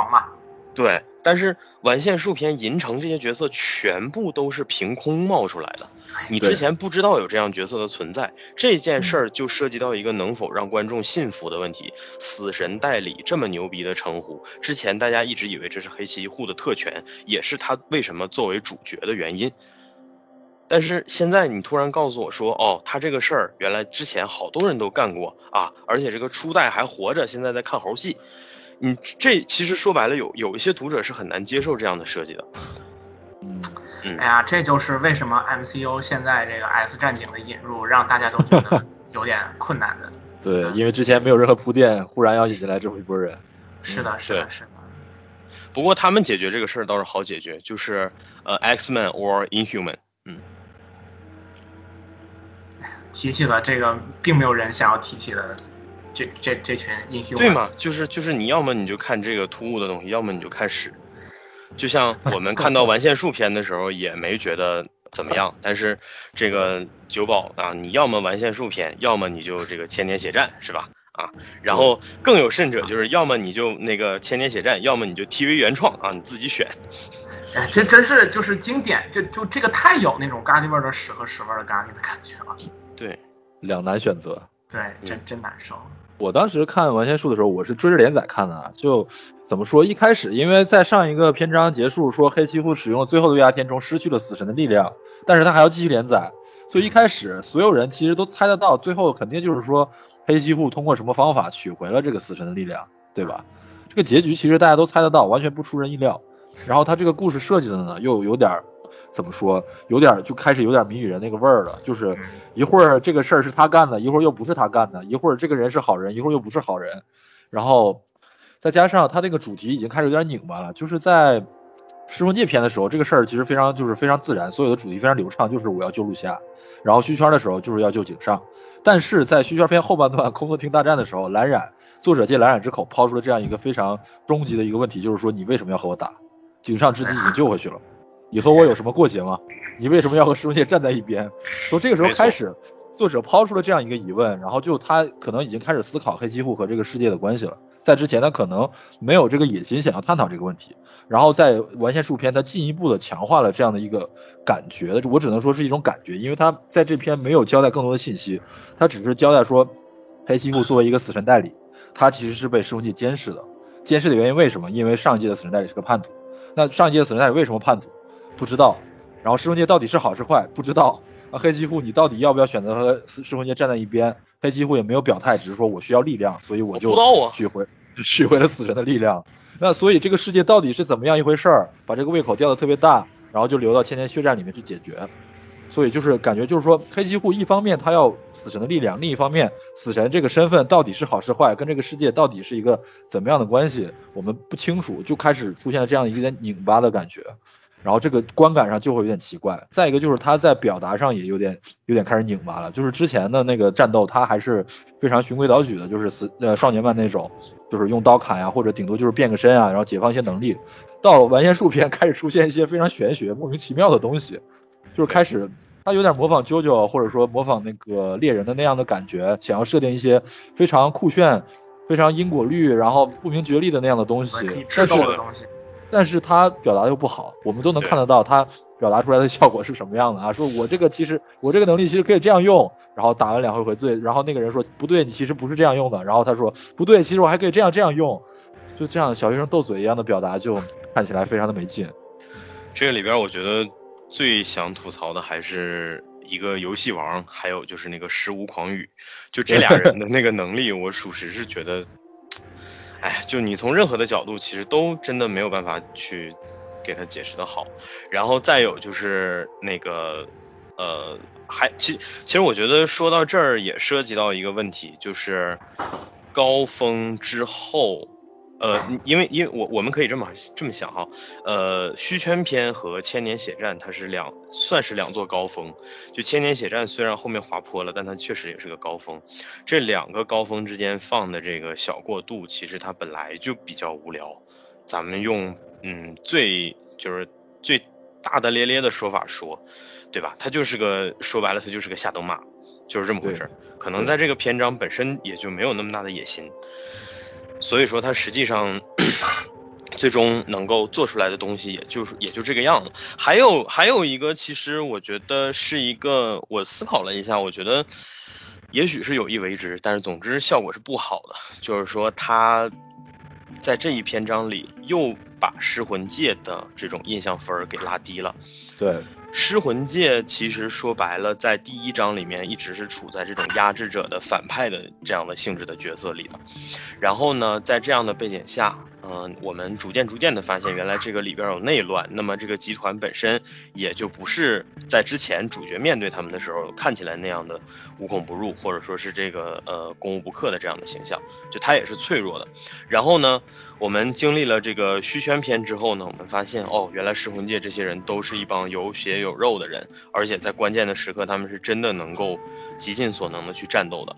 对。但是完线术篇银城这些角色全部都是凭空冒出来的。你之前不知道有这样角色的存在，这件事儿就涉及到一个能否让观众信服的问题。死神代理这么牛逼的称呼，之前大家一直以为这是黑崎一护的特权，也是他为什么作为主角的原因。但是现在你突然告诉我说，哦，他这个事儿原来之前好多人都干过啊，而且这个初代还活着，现在在看猴戏。你这其实说白了，有有一些读者是很难接受这样的设计的。哎呀，这就是为什么 MCU 现在这个 S 战警的引入让大家都觉得有点困难的。对，因为之前没有任何铺垫，忽然要引进来这么一波人。是的，是的，是的。不过他们解决这个事儿倒是好解决，就是呃 X-Men or Inhuman。嗯。提起了这个，并没有人想要提起的这这这群 Inhuman。对嘛？就是就是你要么你就看这个突兀的东西，要么你就看屎。就像我们看到 完线术篇的时候，也没觉得怎么样。但是这个九保啊，你要么完线术篇，要么你就这个千年血战，是吧？啊，然后更有甚者，就是要么你就那个千年血战，要么你就 TV 原创啊，你自己选。哎，这真是就是经典，就就这个太有那种咖喱味的屎和屎味的咖喱的感觉了。对，两难选择。对，真真难受。我当时看完仙术的时候，我是追着连载看的，就。怎么说？一开始，因为在上一个篇章结束说黑崎护使用了最后的月牙天冲失去了死神的力量，但是他还要继续连载，所以一开始所有人其实都猜得到，最后肯定就是说黑崎护通过什么方法取回了这个死神的力量，对吧？这个结局其实大家都猜得到，完全不出人意料。然后他这个故事设计的呢，又有点怎么说？有点就开始有点谜语人那个味儿了，就是一会儿这个事儿是他干的，一会儿又不是他干的，一会儿这个人是好人，一会儿又不是好人，然后。再加上他那个主题已经开始有点拧巴了，就是在噬魂界篇的时候，这个事儿其实非常就是非常自然，所有的主题非常流畅，就是我要救露西亚，然后虚圈的时候就是要救井上，但是在虚圈篇后半段 空洞厅大战的时候，蓝染作者借蓝染之口抛出了这样一个非常终极的一个问题，就是说你为什么要和我打？井上之己已经救回去了，你和我有什么过节吗？你为什么要和噬魂界站在一边？从这个时候开始，作者抛出了这样一个疑问，然后就他可能已经开始思考黑崎护和这个世界的关系了。在之前，他可能没有这个野心想要探讨这个问题，然后在完线术篇，他进一步的强化了这样的一个感觉，我只能说是一种感觉，因为他在这篇没有交代更多的信息，他只是交代说，黑崎护作为一个死神代理，他其实是被噬魂界监视的，监视的原因为什么？因为上一届的死神代理是个叛徒，那上一届的死神代理为什么叛徒？不知道，然后噬魂界到底是好是坏？不知道。啊黑崎护，你到底要不要选择和噬魂界站在一边？黑崎护也没有表态，只是说我需要力量，所以我就取回 取回了死神的力量。那所以这个世界到底是怎么样一回事儿？把这个胃口吊得特别大，然后就留到千年血战里面去解决。所以就是感觉就是说，黑崎护一方面他要死神的力量，另一方面死神这个身份到底是好是坏，跟这个世界到底是一个怎么样的关系，我们不清楚，就开始出现了这样一点拧巴的感觉。然后这个观感上就会有点奇怪，再一个就是他在表达上也有点有点开始拧巴了。就是之前的那个战斗，他还是非常循规蹈矩的，就是死呃少年漫那种，就是用刀砍呀，或者顶多就是变个身啊，然后解放一些能力。到完颜术篇 开始出现一些非常玄学、莫名其妙的东西，就是开始他有点模仿 JoJo，，或者说模仿那个猎人的那样的感觉，想要设定一些非常酷炫、非常因果律，然后不明觉厉的那样的东西，但是。但是他表达又不好，我们都能看得到他表达出来的效果是什么样的啊？说我这个其实我这个能力其实可以这样用，然后打完两回回醉，然后那个人说不对，你其实不是这样用的，然后他说不对，其实我还可以这样这样用，就这样小学生斗嘴一样的表达，就看起来非常的没劲。这个里边我觉得最想吐槽的还是一个游戏王，还有就是那个十无狂语，就这俩人的那个能力，我属实是觉得，哎，就你从任何的角度，其实都真的没有办法去给他解释的好。然后再有就是那个，呃，还其其实我觉得说到这儿也涉及到一个问题，就是高峰之后。呃，因为因为我我们可以这么这么想哈，呃，虚圈篇和千年血战它是两算是两座高峰，就千年血战虽然后面滑坡了，但它确实也是个高峰。这两个高峰之间放的这个小过渡，其实它本来就比较无聊。咱们用嗯最就是最大大咧咧的说法说，对吧？它就是个说白了，它就是个下等马，就是这么回事儿。可能在这个篇章本身也就没有那么大的野心。所以说，它实际上最终能够做出来的东西，也就是也就这个样子。还有还有一个，其实我觉得是一个，我思考了一下，我觉得也许是有意为之，但是总之效果是不好的。就是说，他在这一篇章里又把失魂界的这种印象分儿给拉低了。对。失魂界其实说白了，在第一章里面一直是处在这种压制者的反派的这样的性质的角色里的，然后呢，在这样的背景下。嗯，我们逐渐逐渐的发现，原来这个里边有内乱。那么这个集团本身也就不是在之前主角面对他们的时候看起来那样的无孔不入，或者说是这个呃攻无不克的这样的形象。就他也是脆弱的。然后呢，我们经历了这个虚圈篇之后呢，我们发现哦，原来噬魂界这些人都是一帮有血有肉的人，而且在关键的时刻，他们是真的能够极尽所能的去战斗的。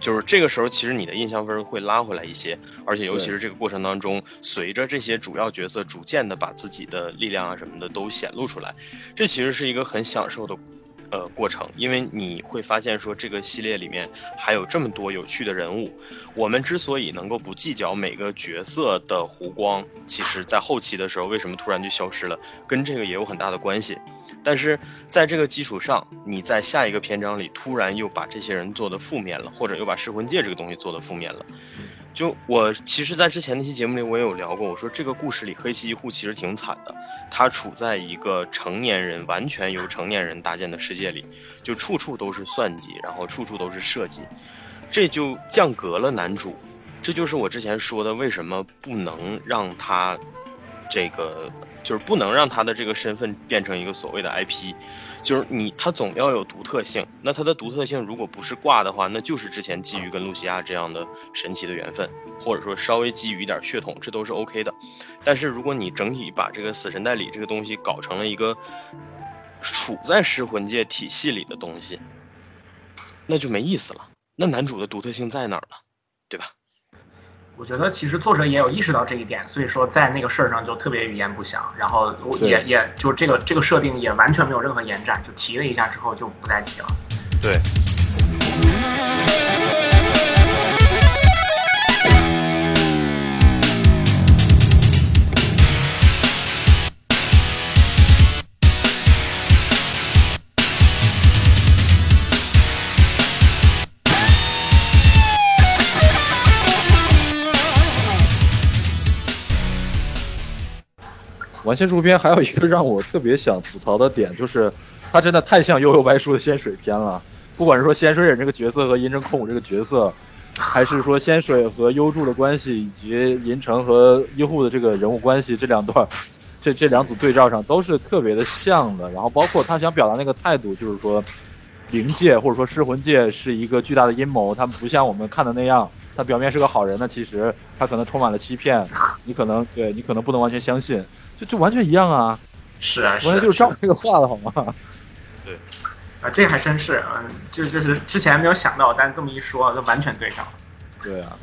就是这个时候，其实你的印象分会拉回来一些，而且尤其是这个过程当中，随着这些主要角色逐渐的把自己的力量啊什么的都显露出来，这其实是一个很享受的。呃，过程，因为你会发现说这个系列里面还有这么多有趣的人物。我们之所以能够不计较每个角色的弧光，其实在后期的时候为什么突然就消失了，跟这个也有很大的关系。但是在这个基础上，你在下一个篇章里突然又把这些人做的负面了，或者又把噬魂界这个东西做的负面了。就我其实，在之前那期节目里，我也有聊过。我说这个故事里，黑崎一护其实挺惨的。他处在一个成年人完全由成年人搭建的世界里，就处处都是算计，然后处处都是设计，这就降格了男主。这就是我之前说的，为什么不能让他这个。就是不能让他的这个身份变成一个所谓的 IP，就是你他总要有独特性。那他的独特性如果不是挂的话，那就是之前基于跟露西亚这样的神奇的缘分，或者说稍微基于一点血统，这都是 OK 的。但是如果你整体把这个死神代理这个东西搞成了一个处在噬魂界体系里的东西，那就没意思了。那男主的独特性在哪儿呢？我觉得其实作者也有意识到这一点，所以说在那个事儿上就特别语焉不详，然后也也就这个这个设定也完全没有任何延展，就提了一下之后就不再提了。对。完仙书篇还有一个让我特别想吐槽的点，就是他真的太像悠悠白书的仙水篇了。不管是说仙水忍这个角色和银城空武这个角色，还是说仙水和幽助的关系，以及银城和医护的这个人物关系，这两段，这这两组对照上都是特别的像的。然后包括他想表达那个态度，就是说灵界或者说噬魂界是一个巨大的阴谋，他们不像我们看的那样，他表面是个好人呢，其实他可能充满了欺骗，你可能对你可能不能完全相信。就就完全一样啊，是啊，完全就是照这个画的好吗？对，啊，这还真是，嗯，就就是之前没有想到，但这么一说，就完全对上了。对啊。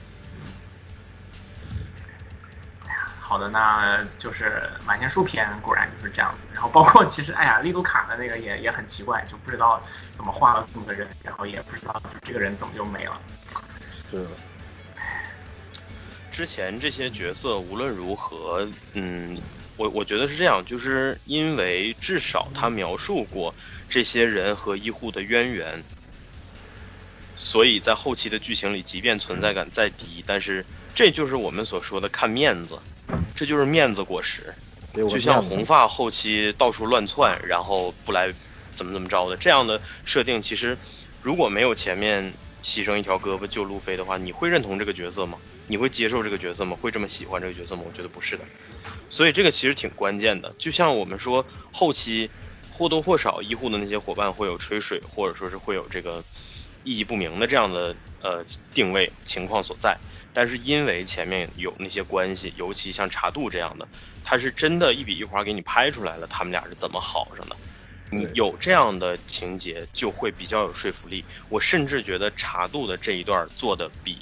哎呀，好的，那就是满天书篇果然就是这样子。然后包括其实，哎呀，利杜卡的那个也也很奇怪，就不知道怎么画了这么个人，然后也不知道这个人怎么就没了。是。之前这些角色无论如何，嗯，我我觉得是这样，就是因为至少他描述过这些人和医护的渊源，所以在后期的剧情里，即便存在感再低，但是这就是我们所说的看面子，这就是面子果实，就像红发后期到处乱窜，然后不来怎么怎么着的这样的设定，其实如果没有前面牺牲一条胳膊救路飞的话，你会认同这个角色吗？你会接受这个角色吗？会这么喜欢这个角色吗？我觉得不是的。所以这个其实挺关键的。就像我们说后期或多或少医护的那些伙伴会有吹水，或者说是会有这个意义不明的这样的呃定位情况所在。但是因为前面有那些关系，尤其像茶度这样的，他是真的一笔一划给你拍出来了，他们俩是怎么好上的。你有这样的情节，就会比较有说服力。我甚至觉得茶度的这一段做的比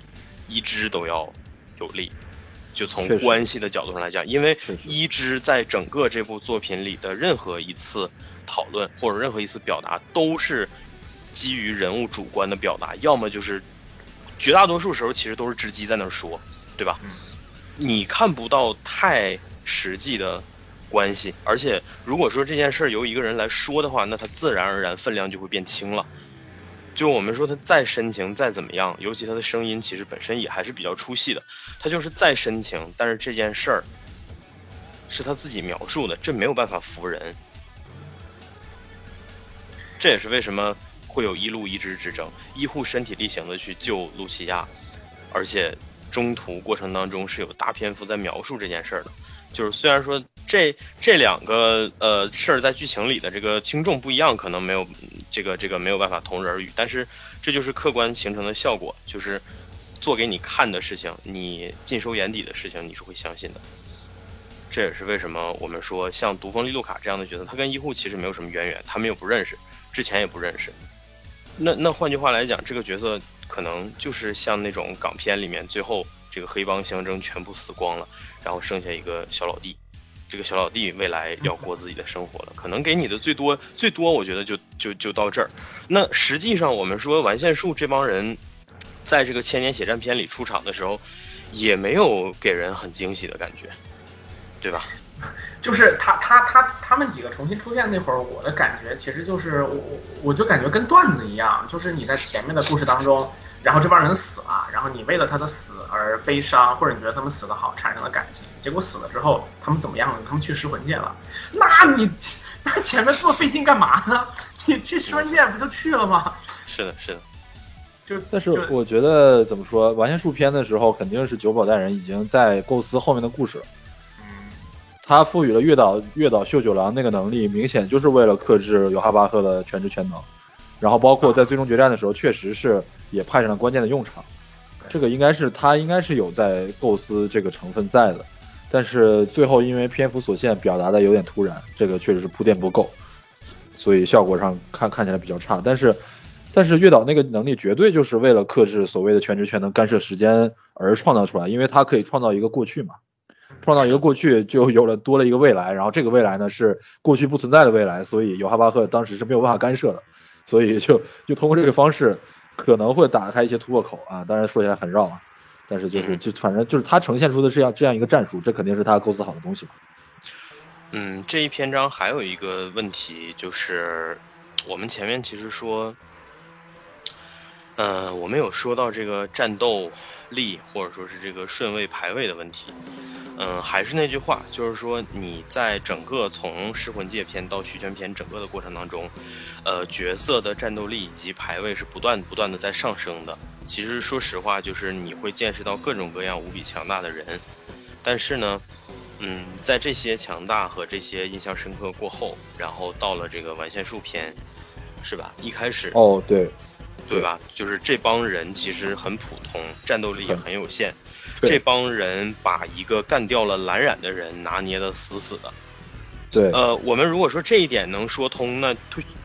一枝都要有力。就从关系的角度上来讲，因为一枝在整个这部作品里的任何一次讨论或者任何一次表达，都是基于人物主观的表达，要么就是。绝大多数时候其实都是织姬在那说，对吧？你看不到太实际的关系，而且如果说这件事儿由一个人来说的话，那他自然而然分量就会变轻了。就我们说他再深情再怎么样，尤其他的声音其实本身也还是比较出戏的。他就是再深情，但是这件事儿是他自己描述的，这没有办法服人。这也是为什么。会有一路一支之争，医护身体力行的去救露琪亚，而且中途过程当中是有大篇幅在描述这件事儿的。就是虽然说这这两个呃事儿在剧情里的这个轻重不一样，可能没有这个这个没有办法同日而语，但是这就是客观形成的效果，就是做给你看的事情，你尽收眼底的事情，你是会相信的。这也是为什么我们说像毒蜂利路卡这样的角色，他跟医护其实没有什么渊源，他们又不认识，之前也不认识。那那换句话来讲，这个角色可能就是像那种港片里面最后这个黑帮相争全部死光了，然后剩下一个小老弟，这个小老弟未来要过自己的生活了，可能给你的最多最多，我觉得就就就到这儿。那实际上我们说完线术这帮人，在这个千年血战篇里出场的时候，也没有给人很惊喜的感觉，对吧？就是他他他他们几个重新出现那会儿，我的感觉其实就是我我就感觉跟段子一样，就是你在前面的故事当中，然后这帮人死了，然后你为了他的死而悲伤，或者你觉得他们死的好，产生了感情，结果死了之后他们怎么样了？他们去噬魂界了，那你 那前面这么费劲干嘛呢？你去噬魂界不就去了吗？是的，是的，就但是我觉得怎么说，完全数篇的时候，肯定是九保带人已经在构思后面的故事了。他赋予了月岛月岛秀九郎那个能力，明显就是为了克制尤哈巴赫的全知全能，然后包括在最终决战的时候，确实是也派上了关键的用场。这个应该是他应该是有在构思这个成分在的，但是最后因为篇幅所限，表达的有点突然，这个确实是铺垫不够，所以效果上看看起来比较差。但是，但是月岛那个能力绝对就是为了克制所谓的全职全能干涉时间而创造出来，因为它可以创造一个过去嘛。创造一个过去，就有了多了一个未来，然后这个未来呢是过去不存在的未来，所以尤哈巴赫当时是没有办法干涉的，所以就就通过这个方式可能会打开一些突破口啊。当然说起来很绕啊，但是就是就反正就是他呈现出的这样这样一个战术，这肯定是他构思好的东西嗯，这一篇章还有一个问题就是，我们前面其实说，嗯，我们有说到这个战斗力或者说是这个顺位排位的问题。嗯，还是那句话，就是说你在整个从噬魂界篇到续卷篇整个的过程当中，呃，角色的战斗力以及排位是不断不断的在上升的。其实说实话，就是你会见识到各种各样无比强大的人，但是呢，嗯，在这些强大和这些印象深刻过后，然后到了这个完线术篇，是吧？一开始哦，对，对吧？就是这帮人其实很普通，战斗力也很有限。这帮人把一个干掉了蓝染的人拿捏的死死的，对，呃，我们如果说这一点能说通，那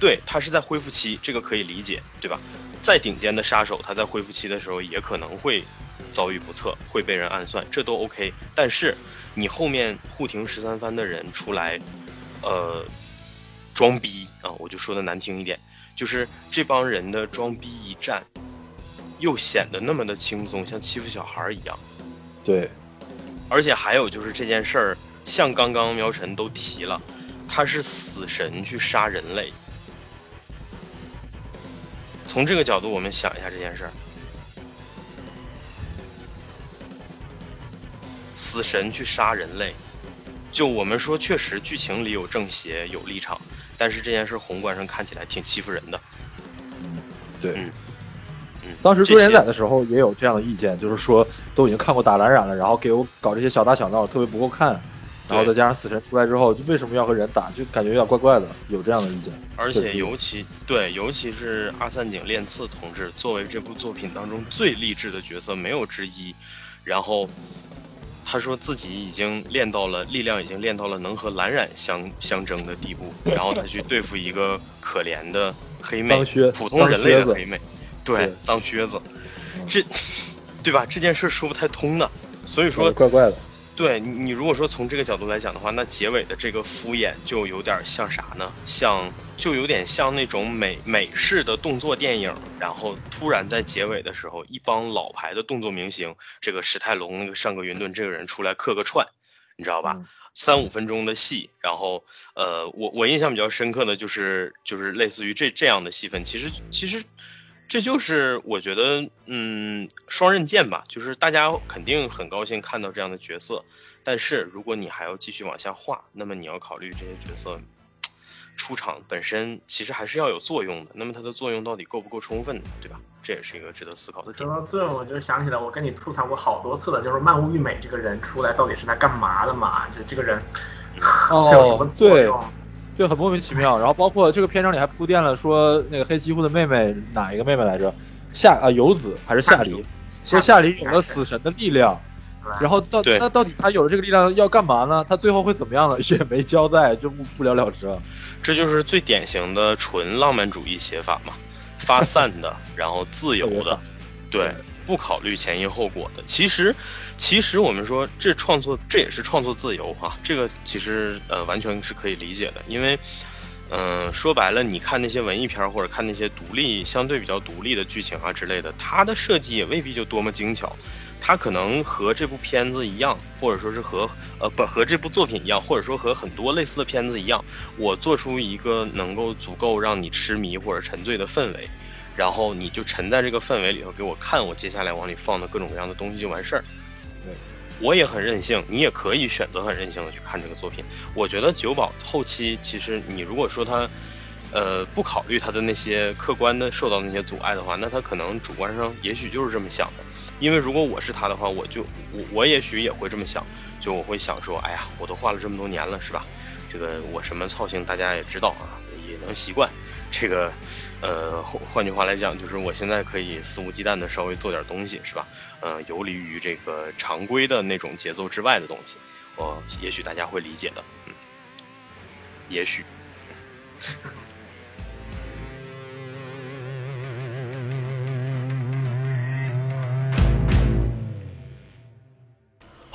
对他是在恢复期，这个可以理解，对吧？再顶尖的杀手，他在恢复期的时候也可能会遭遇不测，会被人暗算，这都 OK。但是你后面护庭十三番的人出来，呃，装逼啊，我就说的难听一点，就是这帮人的装逼一战，又显得那么的轻松，像欺负小孩一样。对，而且还有就是这件事儿，像刚刚苗晨都提了，他是死神去杀人类。从这个角度，我们想一下这件事儿：死神去杀人类，就我们说，确实剧情里有正邪有立场，但是这件事宏观上看起来挺欺负人的。对，嗯嗯，当时做连载的时候也有这样的意见，就是说都已经看过打蓝染了，然后给我搞这些小打小闹特别不够看，然后再加上死神出来之后，就为什么要和人打，就感觉有点怪怪的，有这样的意见。而且尤其对，尤其是阿三井练次同志作为这部作品当中最励志的角色，没有之一。然后他说自己已经练到了力量，已经练到了能和蓝染相相争的地步。然后他去对付一个可怜的黑妹，普通人类的黑妹，对对，脏靴子嗯，这对吧？这件事说不太通的。所以说，怪怪的，对你，你如果说从这个角度来讲的话，那结尾的这个敷衍就有点像啥呢？像就有点像那种美美式的动作电影，然后突然在结尾的时候，一帮老牌的动作明星，这个史泰龙、那个上个云顿这个人出来客个串，你知道吧？嗯。三五分钟的戏，然后呃，我我印象比较深刻的就是就是类似于这这样的戏份，其实其实这就是我觉得嗯双刃剑吧，就是大家肯定很高兴看到这样的角色，但是如果你还要继续往下画，那么你要考虑这些角色出场本身其实还是要有作用的，那么它的作用到底够不够充分，对吧？这也是一个值得思考的点。说到这，我就想起来，我跟你吐槽过好多次了，就是漫无玉美这个人出来到底是来干嘛的嘛？就这个人他 有什么哦，对作用？，就很莫名其妙。然后包括这个篇章里还铺垫了说，那个黑崎护的妹妹哪一个妹妹来着？夏啊游子还是夏梨？说夏梨有了死神的力量，然后到那到底他有了这个力量要干嘛呢？他最后会怎么样呢？也没交代，就不不了了之了。这就是最典型的纯浪漫主义写法嘛，发散的，然后自由的 对，不考虑前因后果的。其实，其实我们说这创作这也是创作自由哈、这个其实呃完全是可以理解的，因为。嗯，说白了，你看那些文艺片儿或者看那些独立、相对比较独立的剧情啊之类的，它的设计也未必就多么精巧，它可能和这部片子一样，或者说是和呃不和这部作品一样，或者说和很多类似的片子一样，我做出一个能够足够让你痴迷或者沉醉的氛围，然后你就沉在这个氛围里头，给我看我接下来往里放的各种各样的东西就完事儿。对，我也很任性，你也可以选择很任性的去看这个作品。我觉得九保后期其实你如果说他，呃，不考虑他的那些客观的受到那些阻碍的话，那他可能主观上也许就是这么想的。因为如果我是他的话，我就我我也许也会这么想，就我会想说，哎呀，我都画了这么多年了，是吧？这个我什么造型大家也知道啊，也能习惯。这个，呃，换句话来讲，就是我现在可以肆无忌惮的稍微做点东西，是吧？呃，游离于这个常规的那种节奏之外的东西，我也许大家会理解的，嗯，也许。